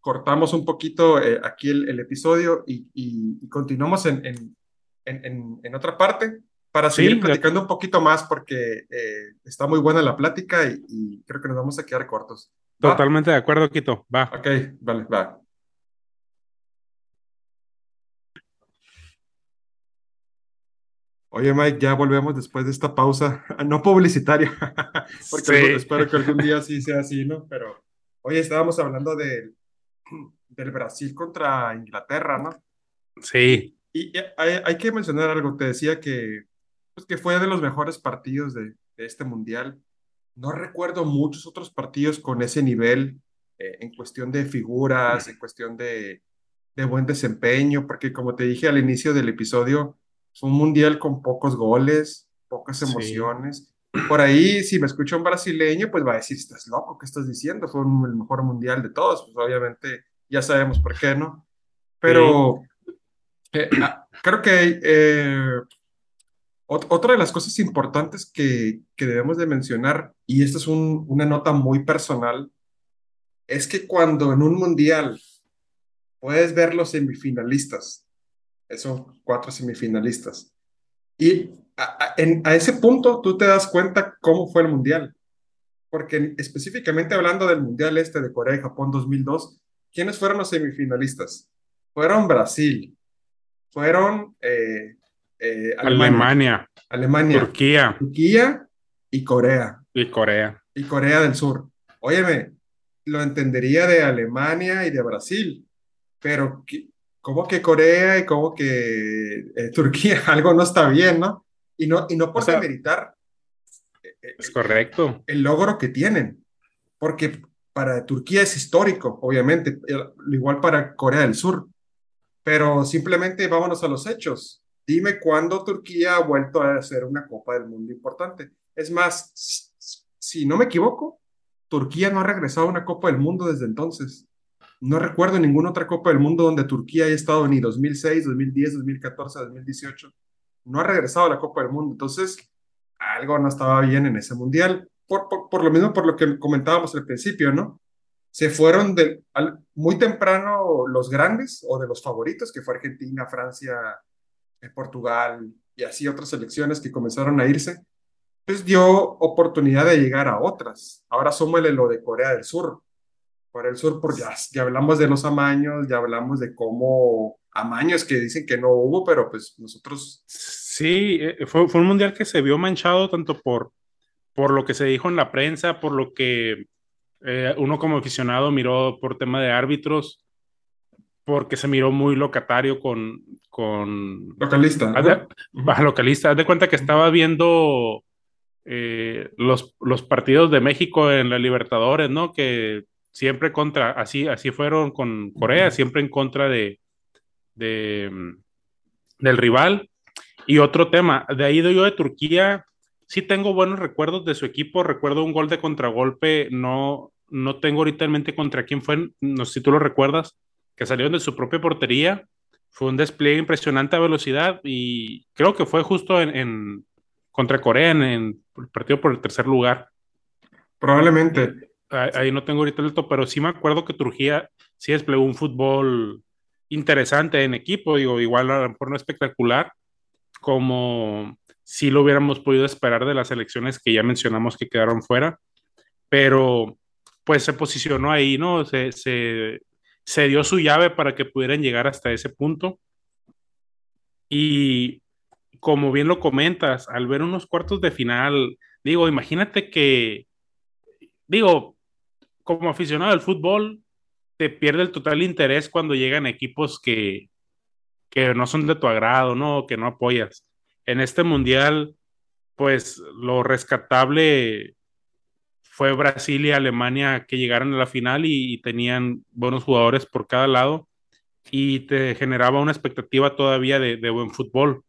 cortamos un poquito eh, aquí el, el episodio y, y- y continuamos en, en, en, en- en otra parte para seguir Sí, platicando un poquito más porque eh, está muy buena la plática y, y creo que nos vamos a quedar cortos. ¿Va? totalmente de acuerdo, Quito. Va. Ok, vale, va. Oye, Mike, ya volvemos después de esta pausa, no publicitaria, porque Sí, espero que algún día sí sea así, ¿no? Pero, oye, estábamos hablando del del Brasil contra Inglaterra, ¿no? sí, Y hay, hay que mencionar algo, te decía que, pues, que fue de los mejores partidos de, de este mundial. No recuerdo muchos otros partidos con ese nivel eh, en cuestión de figuras, en cuestión de, de buen desempeño, porque como te dije al inicio del episodio, fue un mundial con pocos goles, pocas sí. emociones. Por ahí, si me escucha un brasileño, pues va a decir, estás loco, ¿qué estás diciendo? Fue un- el mejor mundial de todos, pues obviamente ya sabemos por qué, ¿no? Sí, Pero eh, ah, creo que eh, ot- otra de las cosas importantes que, que debemos de mencionar, y esta es un- una nota muy personal, es que cuando en un mundial puedes ver los semifinalistas, esos cuatro semifinalistas, y a ese punto tú te das cuenta cómo fue el mundial, porque específicamente hablando del mundial este de Corea y Japón 2002, ¿quiénes fueron los semifinalistas? Fueron Brasil, fueron eh, eh, Alemania. Alemania, Alemania, Turquía Turquía y Corea, y Corea. y Corea del Sur. Óyeme, lo entendería de Alemania y de Brasil, pero ¿qué- ¿cómo que Corea y cómo que eh, Turquía? Algo no está bien, ¿no? Y no, y no O por sea, demeritar eh, eh, es correcto. el logro que tienen, porque para Turquía es histórico, obviamente, igual para Corea del Sur, pero simplemente vámonos a los hechos. Dime cuándo Turquía ha vuelto a hacer una Copa del Mundo importante. Es más, si, no me equivoco, Turquía no ha regresado a una Copa del Mundo desde entonces. No recuerdo ninguna otra Copa del Mundo donde Turquía haya estado ni 2006, 2010, 2014, 2018. No ha regresado a la Copa del Mundo. Entonces, algo no estaba bien en ese mundial. Por, lo mismo, por lo que comentábamos al principio, ¿no? se fueron muy temprano los grandes o de los favoritos, que fue Argentina, Francia, Portugal y así otras selecciones que comenzaron a irse, pues dio oportunidad de llegar a otras. Ahora súmale lo de Corea del Sur. Corea del Sur, por ya, ya hablamos de los amaños, ya hablamos de cómo amaños que dicen que no hubo, pero pues nosotros, Sí, eh, fue, fue un mundial que se vio manchado tanto por, por lo que se dijo en la prensa, por lo que eh, uno como aficionado miró por tema de árbitros, porque se miró muy locatario con, con localista, de-. Ujú. baja localista. Haz de cuenta que estaba viendo eh, los, los partidos de México en la Libertadores, ¿no? Que siempre contra, así, así fueron con Corea, siempre en contra de, de, del rival. Y otro tema, de ahí de yo de Turquía, sí tengo buenos recuerdos de su equipo, recuerdo un gol de contragolpe, no, no tengo ahorita en mente contra quién fue, no sé si tú lo recuerdas, que salieron de su propia portería, fue un despliegue impresionante a velocidad y creo que fue justo en, en contra Corea en, en el partido por el tercer lugar. Probablemente. Ahí, ahí no tengo ahorita el dato, pero sí me acuerdo que Turquía sí desplegó un fútbol interesante en equipo, digo, igual a lo mejor no espectacular, como si lo hubiéramos podido esperar de las elecciones que ya mencionamos que quedaron fuera, pero pues se posicionó ahí, ¿no? Se, se, se dio su llave para que pudieran llegar hasta ese punto. Y como bien lo comentas, al ver unos cuartos de final, digo, imagínate que, digo, como aficionado al fútbol, te pierde el total interés cuando llegan equipos que, que no son de tu agrado, ¿no? Que no apoyas. En este mundial, pues lo rescatable fue Brasil y Alemania que llegaron a la final y, tenían buenos jugadores por cada lado y te generaba una expectativa todavía de, buen fútbol.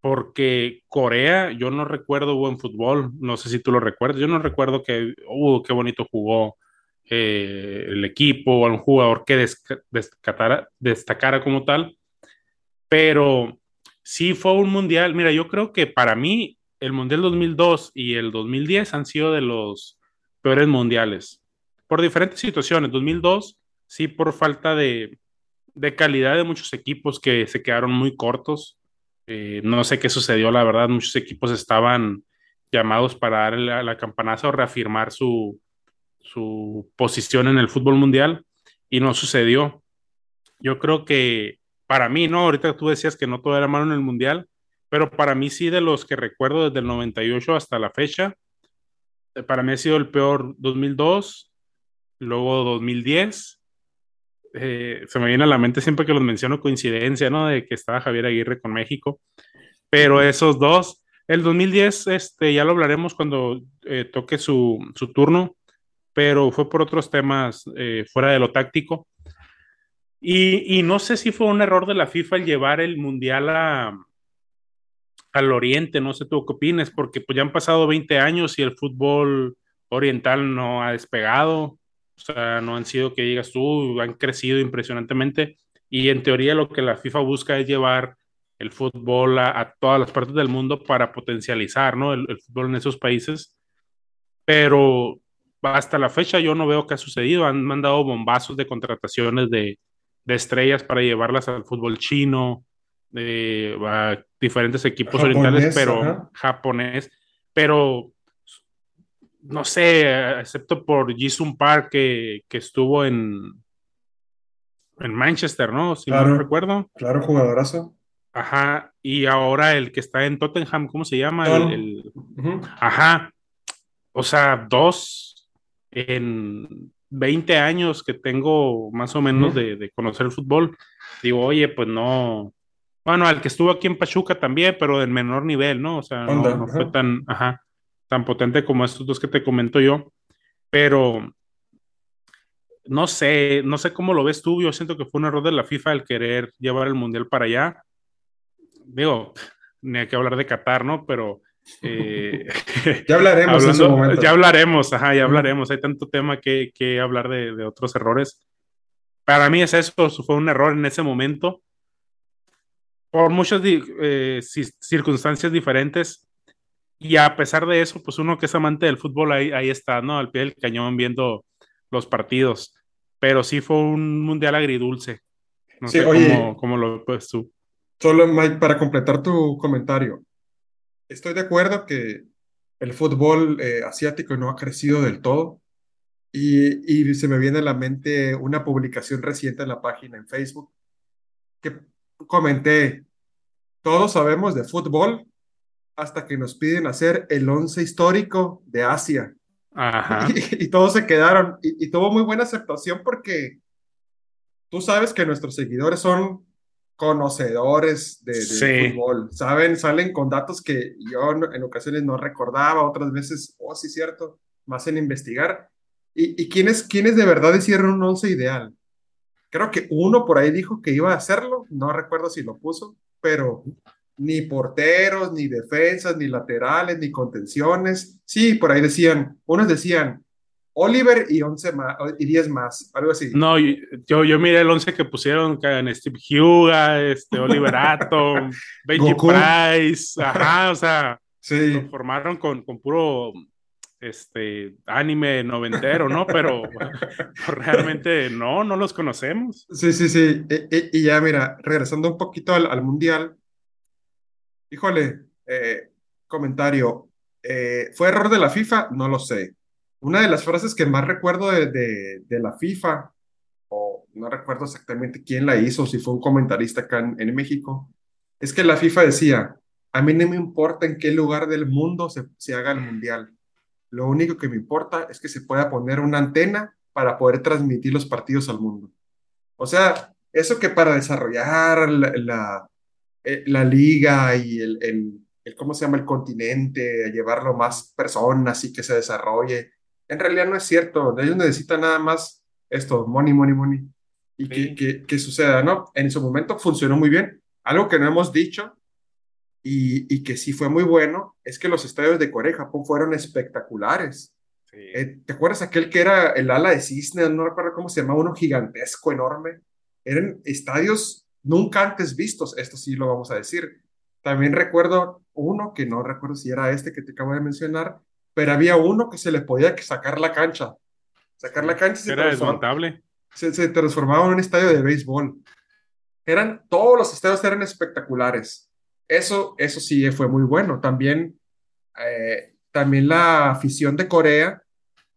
Porque Corea, yo no recuerdo buen fútbol, no sé si tú lo recuerdas, yo no recuerdo que, uh, qué bonito jugó eh, el equipo o algún jugador que destacara, como tal, pero sí fue un mundial. Mira, yo creo que para mí el mundial 2002 y el 2010 han sido de los peores mundiales por diferentes situaciones. 2002, sí, por falta de, de calidad de muchos equipos que se quedaron muy cortos. Eh, no sé qué sucedió, la verdad, muchos equipos estaban llamados para dar la, la campanazo o reafirmar su, su posición en el fútbol mundial y no sucedió. Yo creo que para mí, ¿no? Ahorita tú decías que no todo era malo en el mundial, pero para mí sí de los que recuerdo desde el 98 hasta la fecha, eh, para mí ha sido el peor 2002, luego 2010. Eh, se me viene a la mente siempre que los menciono coincidencia, ¿no? De que estaba Javier Aguirre con México, pero esos dos, el 2010, este, ya lo hablaremos cuando eh, toque su, su turno, pero fue por otros temas eh, fuera de lo táctico. Y, no sé si fue un error de la FIFA el llevar el Mundial a, al Oriente, no sé tú qué opinas, porque pues ya han pasado 20 años y el fútbol oriental no ha despegado, o sea, no han sido que digas tú, han crecido impresionantemente y en teoría lo que la FIFA busca es llevar el fútbol a, todas las partes del mundo para potencializar, ¿no? El, fútbol en esos países, pero hasta la fecha yo no veo que ha sucedido. Han mandado bombazos de contrataciones de, estrellas para llevarlas al fútbol chino, de, a diferentes equipos orientales, pero japonés. Pero no sé, excepto por Jisung Park que, estuvo en, en Manchester, ¿no? Si no recuerdo. Claro, jugadorazo. Ajá, y ahora el que está en Tottenham, ¿cómo se llama? El, Ajá, o sea, dos en 20 años que tengo más o menos de, conocer el fútbol, digo, oye, pues no, bueno, al que estuvo aquí en Pachuca también, pero del menor nivel, ¿no? O sea, no, fue tan, ajá, tan potente como estos dos que te comento yo, pero no sé, no sé cómo lo ves tú, yo siento que fue un error de la FIFA el querer llevar el Mundial para allá. Digo, ni hay que hablar de Qatar, ¿no? Pero eh, ya hablaremos en su momento. Ya hablaremos, ajá, ya hablaremos. Hay tanto tema que, que hablar de, de, otros errores. Para mí es eso, fue un error en ese momento. Por muchas eh, circunstancias diferentes. Y a pesar de eso, pues uno que es amante del fútbol, ahí, ahí está, ¿no? Al pie del cañón viendo los partidos. Pero sí fue un mundial agridulce. No sé cómo, cómo, lo ves tú. Solo, Mike, para completar tu comentario estoy de acuerdo que el fútbol eh, asiático no ha crecido del todo y, se me viene a la mente una publicación reciente en la página en Facebook que comenté, todos sabemos de fútbol hasta que nos piden hacer el once histórico de Asia. Y, todos se quedaron y, y tuvo muy buena aceptación porque tú sabes que nuestros seguidores son conocedores de, fútbol, ¿saben? Salen con datos que yo en ocasiones no recordaba, otras veces, oh, sí, cierto, más en investigar. ¿Y, y quiénes, quiénes de verdad hicieron un once ideal? Creo que uno por ahí dijo que iba a hacerlo, no recuerdo si lo puso, pero ni porteros, ni defensas, ni laterales, ni contenciones. Sí, por ahí decían, unos decían, Oliver y 11 más, y 10 más, algo así. No, yo, yo miré el 11 que pusieron en Steve Huga, este, Oliver Atom, Benji Price, ajá, o sea, sí. lo formaron con, con puro este anime noventero, ¿no? Pero realmente no, no los conocemos. Sí, sí, sí. E, e, y, ya, mira, regresando un poquito al, al mundial, híjole, eh, comentario, eh, ¿fue error de la FIFA? No lo sé una de las frases que más recuerdo de, la FIFA, o no recuerdo exactamente quién la hizo, si fue un comentarista acá en, México, es que la FIFA decía, a mí no me importa en qué lugar del mundo se, se haga el mundial. Lo único que me importa es que se pueda poner una antena para poder transmitir los partidos al mundo. O sea, eso que para desarrollar la, la, eh, liga y el, el, el, ¿cómo se llama? El continente, llevarlo más personas y que se desarrolle, en realidad no es cierto. Ellos necesitan nada más esto, money, money, money. Y que, que, suceda, ¿no? En su momento funcionó muy bien. Algo que no hemos dicho y, y, que sí fue muy bueno es que los estadios de Corea y Japón fueron espectaculares. Eh, ¿Te acuerdas aquel que era el ala de cisne? No recuerdo cómo se llamaba, uno gigantesco, enorme. Eran estadios nunca antes vistos, esto sí lo vamos a decir. También recuerdo uno que no recuerdo si era este que te acabo de mencionar, pero había uno que se le podía sacar la cancha. Sacar la cancha se era desmontable. Se, se transformaba en un estadio de béisbol. Eran, todos los estadios eran espectaculares. Eso, eso sí fue muy bueno. También, eh, también la afición de Corea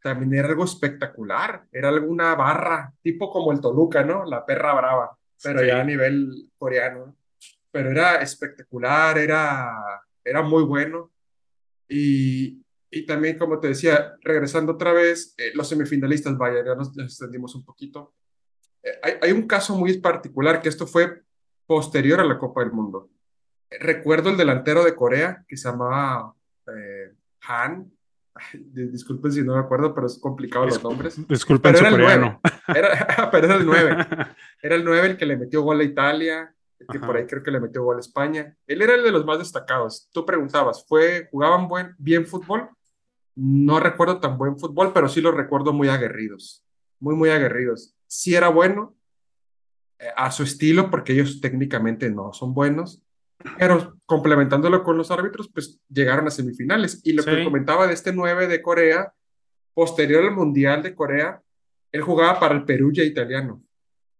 también era algo espectacular. Era alguna barra, tipo como el Toluca, ¿no? La perra brava, pero ya a nivel coreano. Pero era espectacular, era, era muy bueno. Y, y también, como te decía, regresando otra vez, eh, los semifinalistas, vaya, ya nos extendimos un poquito. Eh, hay, hay, un caso muy particular que esto fue posterior a la Copa del Mundo. Recuerdo el delantero de Corea que se llamaba eh, Han. disculpen si no me acuerdo, pero es complicado los nombres. Disculpen pero era el 9. Era, pero era el 9. Era el 9 el que le metió gol a Italia, el que por ahí creo que le metió gol a España. Él era el de los más destacados. Tú preguntabas, ¿fue, ¿jugaban buen, bien fútbol? No recuerdo tan buen fútbol, pero sí los recuerdo muy aguerridos. Muy, muy aguerridos sí era bueno eh, a su estilo, porque ellos técnicamente no son buenos, pero complementándolo con los árbitros, pues llegaron a semifinales. Y lo que comentaba de este 9 de Corea, posterior al Mundial de Corea, él jugaba para el Perú ya italiano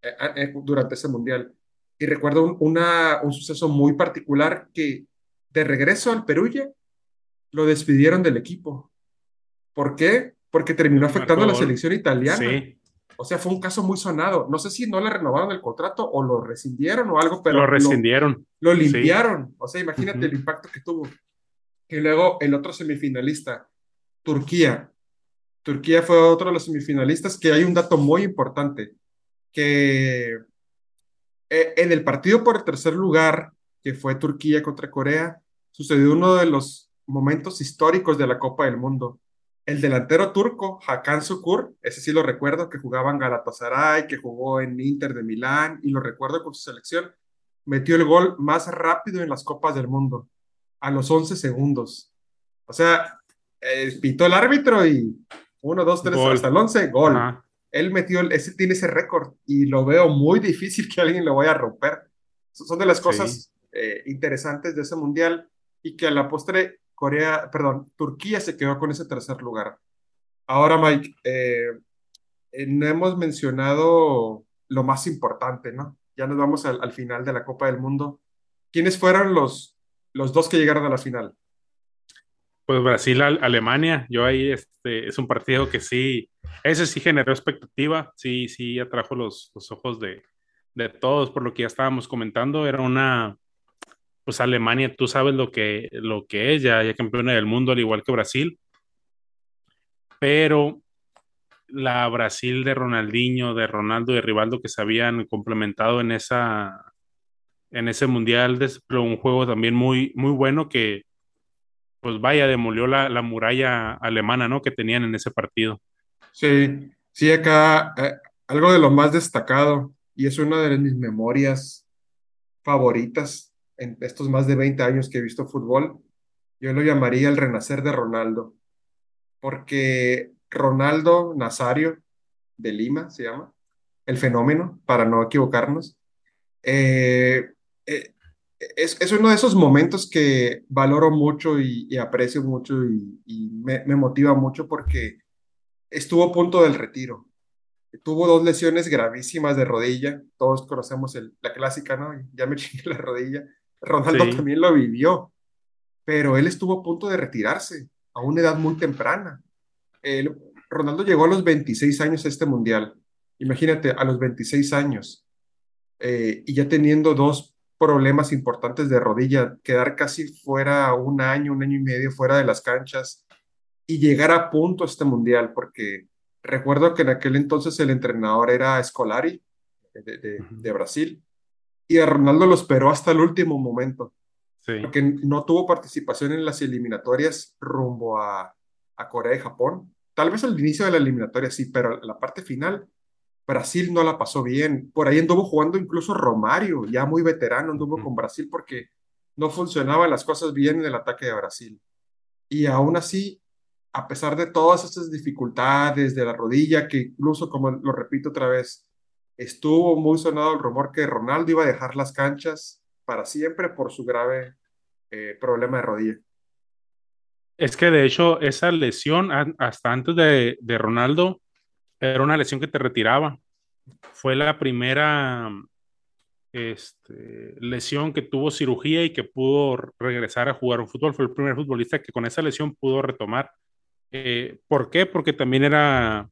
eh, eh, durante ese Mundial. Y recuerdo un, una, un suceso muy particular que de regreso al Perugia lo despidieron del equipo. ¿Por qué? Porque terminó afectando a la selección italiana. Sí. O sea, fue un caso muy sonado. No sé si no le renovaron el contrato o lo rescindieron o algo, pero. Lo rescindieron. Lo, limpiaron. O sea, imagínate el impacto que tuvo. Y luego el otro semifinalista, Turquía. Turquía fue otro de los semifinalistas que hay un dato muy importante, que eh, en el partido por el tercer lugar, que fue Turquía contra Corea, sucedió uno de los momentos históricos de la Copa del Mundo el delantero turco, Hakan Sukur, ese sí lo recuerdo, que jugaba en Galatasaray, que jugó en Inter de Milán, y lo recuerdo con su selección, metió el gol más rápido en las Copas del Mundo, a los 11 segundos. O sea, eh, pitó el árbitro y uno, dos, tres, hasta el 11, gol. Él metió, ese tiene ese récord y lo veo muy difícil que alguien lo vaya a romper. Son de las cosas eh, interesantes de ese mundial y que a la postre Corea, perdón, Turquía se quedó con ese tercer lugar. Ahora, Mike, eh, eh, no hemos mencionado lo más importante, ¿no? Ya nos vamos al, final de la Copa del Mundo. ¿Quiénes fueron los, los dos que llegaron a la final? Pues Brasil, Alemania. Yo ahí, este, es un partido que sí, ese sí generó expectativa, sí, sí atrajo los, los ojos de, de todos, por lo que ya estábamos comentando. Era una, pues Alemania, tú sabes lo que, lo que es, ya, ya campeona del mundo, al igual que Brasil. Pero la Brasil de Ronaldinho, de Ronaldo y de Rivaldo que se habían complementado en esa en ese mundial, pero un juego también muy, muy bueno que, pues vaya, demolió la, la muralla alemana, ¿no? Que tenían en ese partido. Sí, sí, acá eh, algo de lo más destacado, y es una de mis memorias favoritas en estos más de 20 años que he visto fútbol, yo lo llamaría el renacer de Ronaldo, porque Ronaldo Nazario de Lima se llama, el fenómeno, para no equivocarnos, eh, eh, es, uno de esos momentos que valoro mucho y, aprecio mucho y, me, motiva mucho porque estuvo a punto del retiro. Tuvo dos lesiones gravísimas de rodilla, todos conocemos la clásica, ¿no? Ya me chingué la rodilla Ronaldo también lo vivió, pero él estuvo a punto de retirarse a una edad muy temprana. Ronaldo llegó a los 26 años a este mundial. Imagínate, a los 26 años eh, y ya teniendo dos problemas importantes de rodilla, quedar casi fuera un año, un año y medio fuera de las canchas y llegar a punto a este mundial, porque recuerdo que en aquel entonces el entrenador era Scolari de Brasil y a Ronaldo lo esperó hasta el último momento. Porque no tuvo participación en las eliminatorias rumbo a, a Corea y Japón. Tal vez al inicio de la eliminatoria sí, pero la parte final, Brasil no la pasó bien. Por ahí anduvo jugando incluso Romario, ya muy veterano, anduvo con Brasil porque no funcionaban las cosas bien en el ataque de Brasil. Y aún así, a pesar de todas estas dificultades de la rodilla, que incluso, como lo repito otra vez, estuvo muy sonado el rumor que Ronaldo iba a dejar las canchas para siempre por su grave eh, problema de rodilla. Es que de hecho esa lesión, hasta antes de, de Ronaldo, era una lesión que te retiraba. Fue la primera este, lesión que tuvo cirugía y que pudo regresar a jugar un fútbol. Fue el primer futbolista que con esa lesión pudo retomar. Eh, ¿Por qué? Porque también era,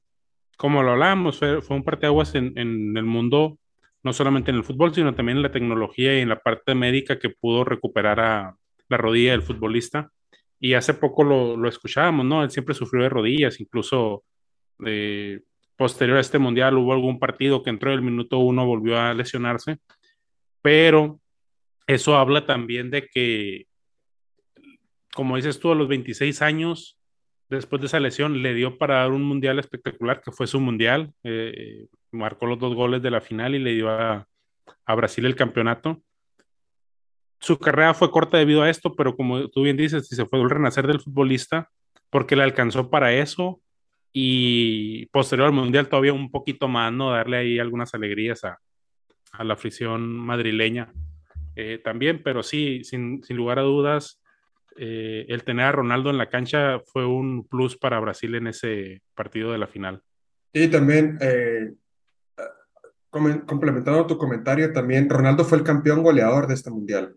como lo hablábamos, fue, fue un parteaguas en, en el mundo, no solamente en el fútbol, sino también en la tecnología y en la parte médica que pudo recuperar a la rodilla del futbolista. Y hace poco lo, lo escuchábamos, ¿no? Él siempre sufrió de rodillas, incluso eh, posterior a este mundial hubo algún partido que entró el minuto uno, volvió a lesionarse pero eso habla también de que, como dices tú, a los 26 años, después de esa lesión, le dio para dar un mundial espectacular, que fue su mundial, eh, marcó los dos goles de la final y le dio a, a Brasil el campeonato. Su carrera fue corta debido a esto, pero como tú bien dices, se fue el renacer del futbolista, porque le alcanzó para eso y posterior al mundial todavía un poquito más, ¿no? Darle ahí algunas alegrías a, a la afición madrileña eh, también, pero sí, sin, sin lugar a dudas, eh, el tener a Ronaldo en la cancha fue un plus para Brasil en ese partido de la final. Y también, eh, complementando tu comentario, también Ronaldo fue el campeón goleador de este mundial.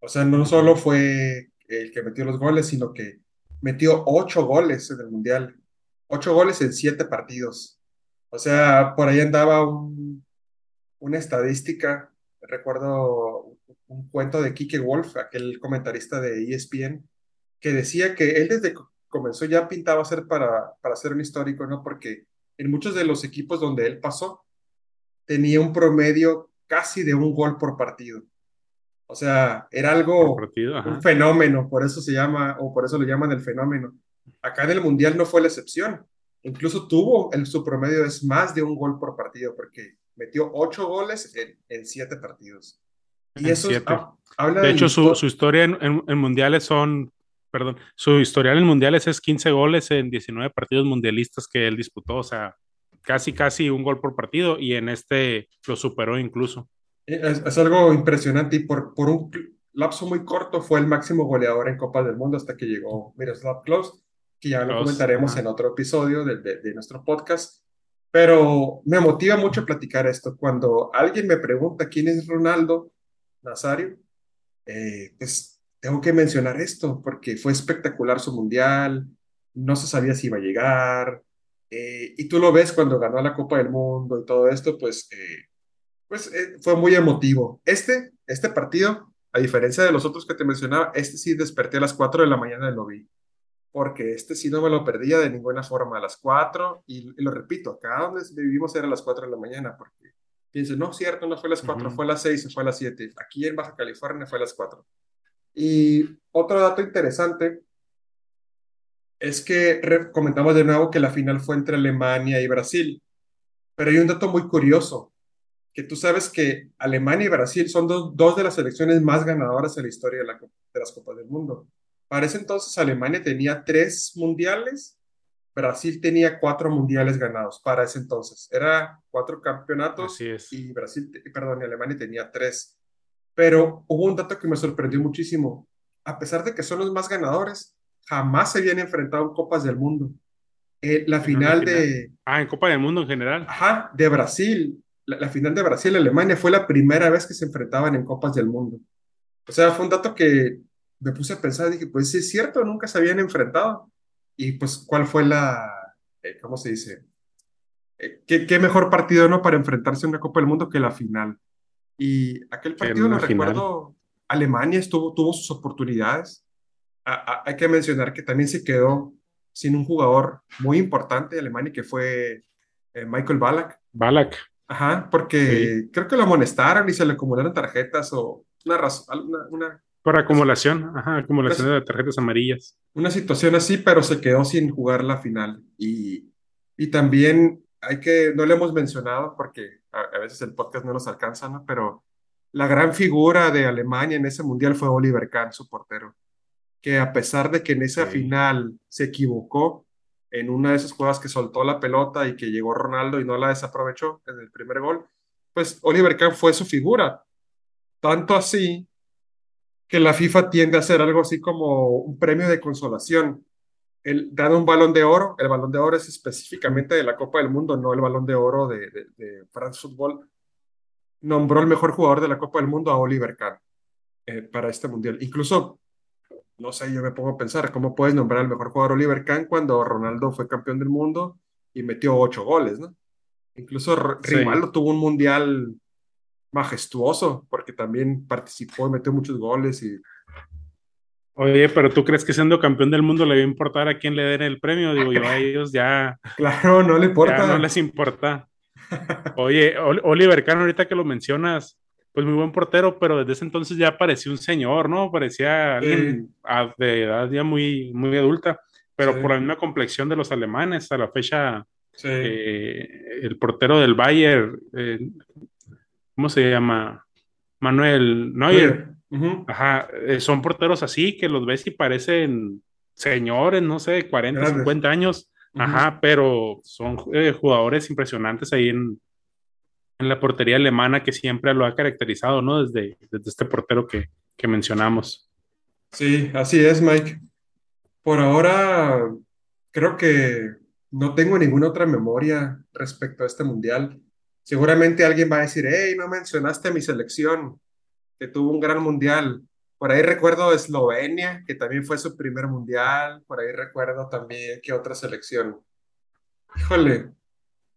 O sea, no solo fue el que metió los goles, sino que metió ocho goles en el mundial. Ocho goles en siete partidos. O sea, por ahí andaba un una estadística, recuerdo un cuento de Kike Wolf, aquel comentarista de ESPN, que decía que él desde que comenzó ya pintaba ser para, para ser un histórico, ¿no? Porque en muchos de los equipos donde él pasó, tenía un promedio casi de un gol por partido. O sea, era algo, un fenómeno, por eso se llama, o por eso lo llaman el fenómeno. Acá en el Mundial no fue la excepción. Incluso tuvo, el, su promedio es más de un gol por partido, porque metió ocho goles en, siete partidos. Y eso habla de hecho, su, su, historia en, mundiales son, perdón, su historial en mundiales es 15 goles en 19 partidos mundialistas que él disputó, o sea, casi, casi un gol por partido y en este lo superó incluso. Es, algo impresionante y por, por un lapso muy corto fue el máximo goleador en Copas del Mundo hasta que llegó Miroslav Klose, que ya lo comentaremos en otro episodio de, de nuestro podcast. Pero me motiva mucho platicar esto. Cuando alguien me pregunta quién es Ronaldo Nazario, eh, pues tengo que mencionar esto, porque fue espectacular su mundial, no se sabía si iba a llegar, eh, y tú lo ves cuando ganó la Copa del Mundo y todo esto, pues, eh, pues fue muy emotivo. Este, este partido, a diferencia de los otros que te mencionaba, este sí desperté a las 4 de la mañana y lo vi porque este sí no me lo perdía de ninguna forma a las 4, y, lo repito, acá donde vivimos era a las 4 de la mañana, porque pienso, no, cierto, no fue a las 4, fue a las 6 fue a las 7, aquí en Baja California fue a las 4. Y otro dato interesante es que comentamos de nuevo que la final fue entre Alemania y Brasil, pero hay un dato muy curioso, que tú sabes que Alemania y Brasil son dos, dos de las selecciones más ganadoras en la historia de, la, de las Copas del Mundo. Para ese entonces Alemania tenía tres mundiales, Brasil tenía cuatro mundiales ganados para ese entonces. Era cuatro campeonatos y Brasil, perdón, y Alemania tenía tres. Pero hubo un dato que me sorprendió muchísimo. A pesar de que son los más ganadores, jamás se habían enfrentado en Copas del Mundo. Eh, la final, de... Ah, en Copa del Mundo en general. Ajá, de Brasil. La, la final de Brasil-Alemania fue la primera vez que se enfrentaban en Copas del Mundo. O sea, fue un dato que me puse a pensar, dije, pues sí es cierto, nunca se habían enfrentado. Y pues, ¿cuál fue la, eh, ¿cómo se dice? Eh, ¿qué, ¿qué, mejor partido, ¿no? Para enfrentarse a una Copa del Mundo que la final. Y aquel partido, lo recuerdo, Alemania estuvo, tuvo sus oportunidades. hay que mencionar que también se quedó sin un jugador muy importante de Alemania, que fue eh, Michael Ballack. Ballack. Ajá, porque creo que lo amonestaron y se le acumularon tarjetas o una razón, una, una por acumulación, ajá, acumulación de tarjetas amarillas. Una situación así, pero se quedó sin jugar la final. Y, y también hay que, no le hemos mencionado porque a, veces el podcast no nos alcanza, ¿no? Pero la gran figura de Alemania en ese mundial fue Oliver Kahn, su portero. que a pesar de que en esa Sí. final se equivocó en una de esas jugadas que soltó la pelota y que llegó Ronaldo y no la desaprovechó en el primer gol, pues Oliver Kahn fue su figura. Tanto así que la FIFA tiende a hacer algo así como un premio de consolación. El, dan un balón de oro, el balón de oro es específicamente de la Copa del Mundo, no el balón de oro de, de, de France Football. Nombró el mejor jugador de la Copa del Mundo a Oliver Kahn eh, para este mundial. Incluso, no sé, yo me pongo a pensar, ¿cómo puedes nombrar al mejor jugador Oliver Kahn cuando Ronaldo fue campeón del mundo y metió ocho goles, ¿no? Incluso Sí. Rivaldo tuvo un mundial majestuoso porque también participó y metió muchos goles y Oye, pero ¿tú crees que siendo campeón del mundo le va a importar a quién le den el premio? Digo yo, a ellos ya, claro, no le ya importa. no les importa. Oye, Ol- Oliver Kahn, ahorita que lo mencionas, pues muy buen portero, pero desde ese entonces ya parecía un señor, ¿no? Parecía alguien de edad ya muy, muy adulta, pero Sí. por la misma complexión de los alemanes, a la fecha, Sí. eh, el portero del Bayern, eh, ¿cómo se llama? Manuel Neuer. Ajá, eh, son porteros así que los ves y parecen señores, no sé, 40, Grandes. 50 años. Ajá, pero son eh, jugadores impresionantes ahí en, en la portería alemana que siempre lo ha caracterizado, ¿no? Desde, desde este portero que, que mencionamos. Sí, así es, Mike. Por ahora, creo que no tengo ninguna otra memoria respecto a este mundial. Seguramente alguien va a decir, hey, no mencionaste a mi selección, que tuvo un gran mundial. Por ahí recuerdo Eslovenia, que también fue su primer mundial. Por ahí recuerdo también que otra selección. Híjole,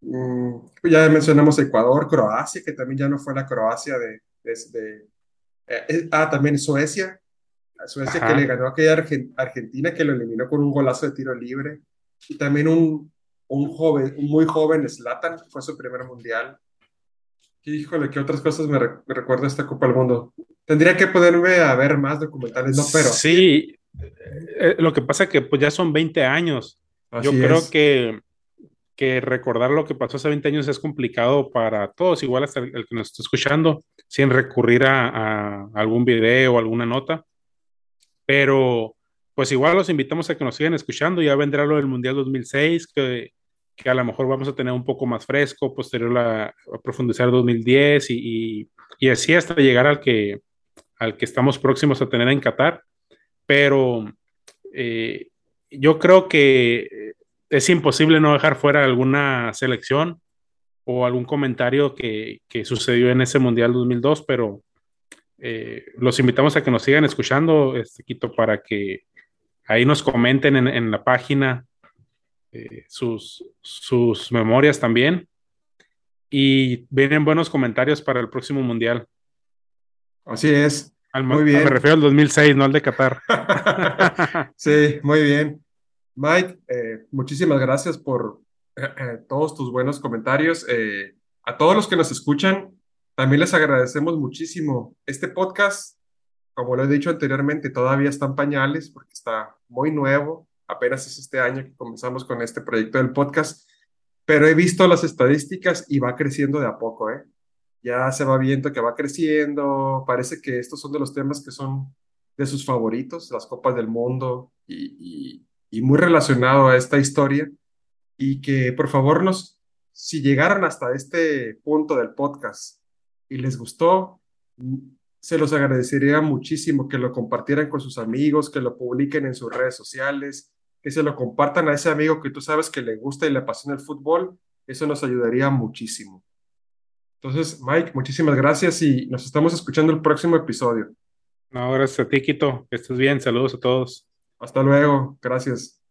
mm, ya mencionamos Ecuador, Croacia, que también ya no fue la Croacia de, de, de- eh, eh, ah, también Suecia, Suecia que le ganó a aquella Argen- Argentina que lo eliminó con un golazo de tiro libre. Y también un, un joven, muy joven Zlatan, fue su primer mundial. Híjole, ¿qué otras cosas me, re- me recuerda esta Copa del Mundo? Tendría que ponerme a ver más documentales, no, pero Sí, eh, lo que pasa que pues ya son 20 años. Yo así creo es. que, que recordar lo que pasó hace 20 años es complicado para todos, igual hasta el, el que nos está escuchando, sin recurrir a, a algún video o alguna nota. Pero pues igual los invitamos a que nos sigan escuchando. Ya vendrá lo del Mundial 2006, que, que a lo mejor vamos a tener un poco más fresco, posterior a, a profundizar 2010 y, y, así hasta llegar al que, al que estamos próximos a tener en Qatar. Pero eh, yo creo que es imposible no dejar fuera alguna selección o algún comentario que, que sucedió en ese Mundial 2002, pero eh, los invitamos a que nos sigan escuchando, este, Quito, para que ahí nos comenten en, en la página eh, sus, sus memorias también. Y vienen buenos comentarios para el próximo Mundial. Así es. Al, Muy me bien. refiero al 2006, no al de Qatar. Sí, muy bien. Mike, eh, muchísimas gracias por eh, eh, todos tus buenos comentarios. Eh, a todos los que nos escuchan, también les agradecemos muchísimo. Este podcast, como lo he dicho anteriormente, todavía está en pañales porque está muy nuevo. Apenas es este año que comenzamos con este proyecto del podcast, pero he visto las estadísticas y va creciendo de a poco, ¿eh? Ya se va viendo que va creciendo. Parece que estos son de los temas que son de sus favoritos, las Copas del Mundo, y, muy relacionado a esta historia. Y que por favor nos, si llegaron hasta este punto del podcast y les gustó, se los agradecería muchísimo que lo compartieran con sus amigos, que lo publiquen en sus redes sociales, que se lo compartan a ese amigo que tú sabes que le gusta y le apasiona el fútbol. Eso nos ayudaría muchísimo. Entonces, Mike, muchísimas gracias y nos estamos escuchando el próximo episodio. No, gracias a ti, Quito. Que estés bien. Saludos a todos. Hasta luego. Gracias.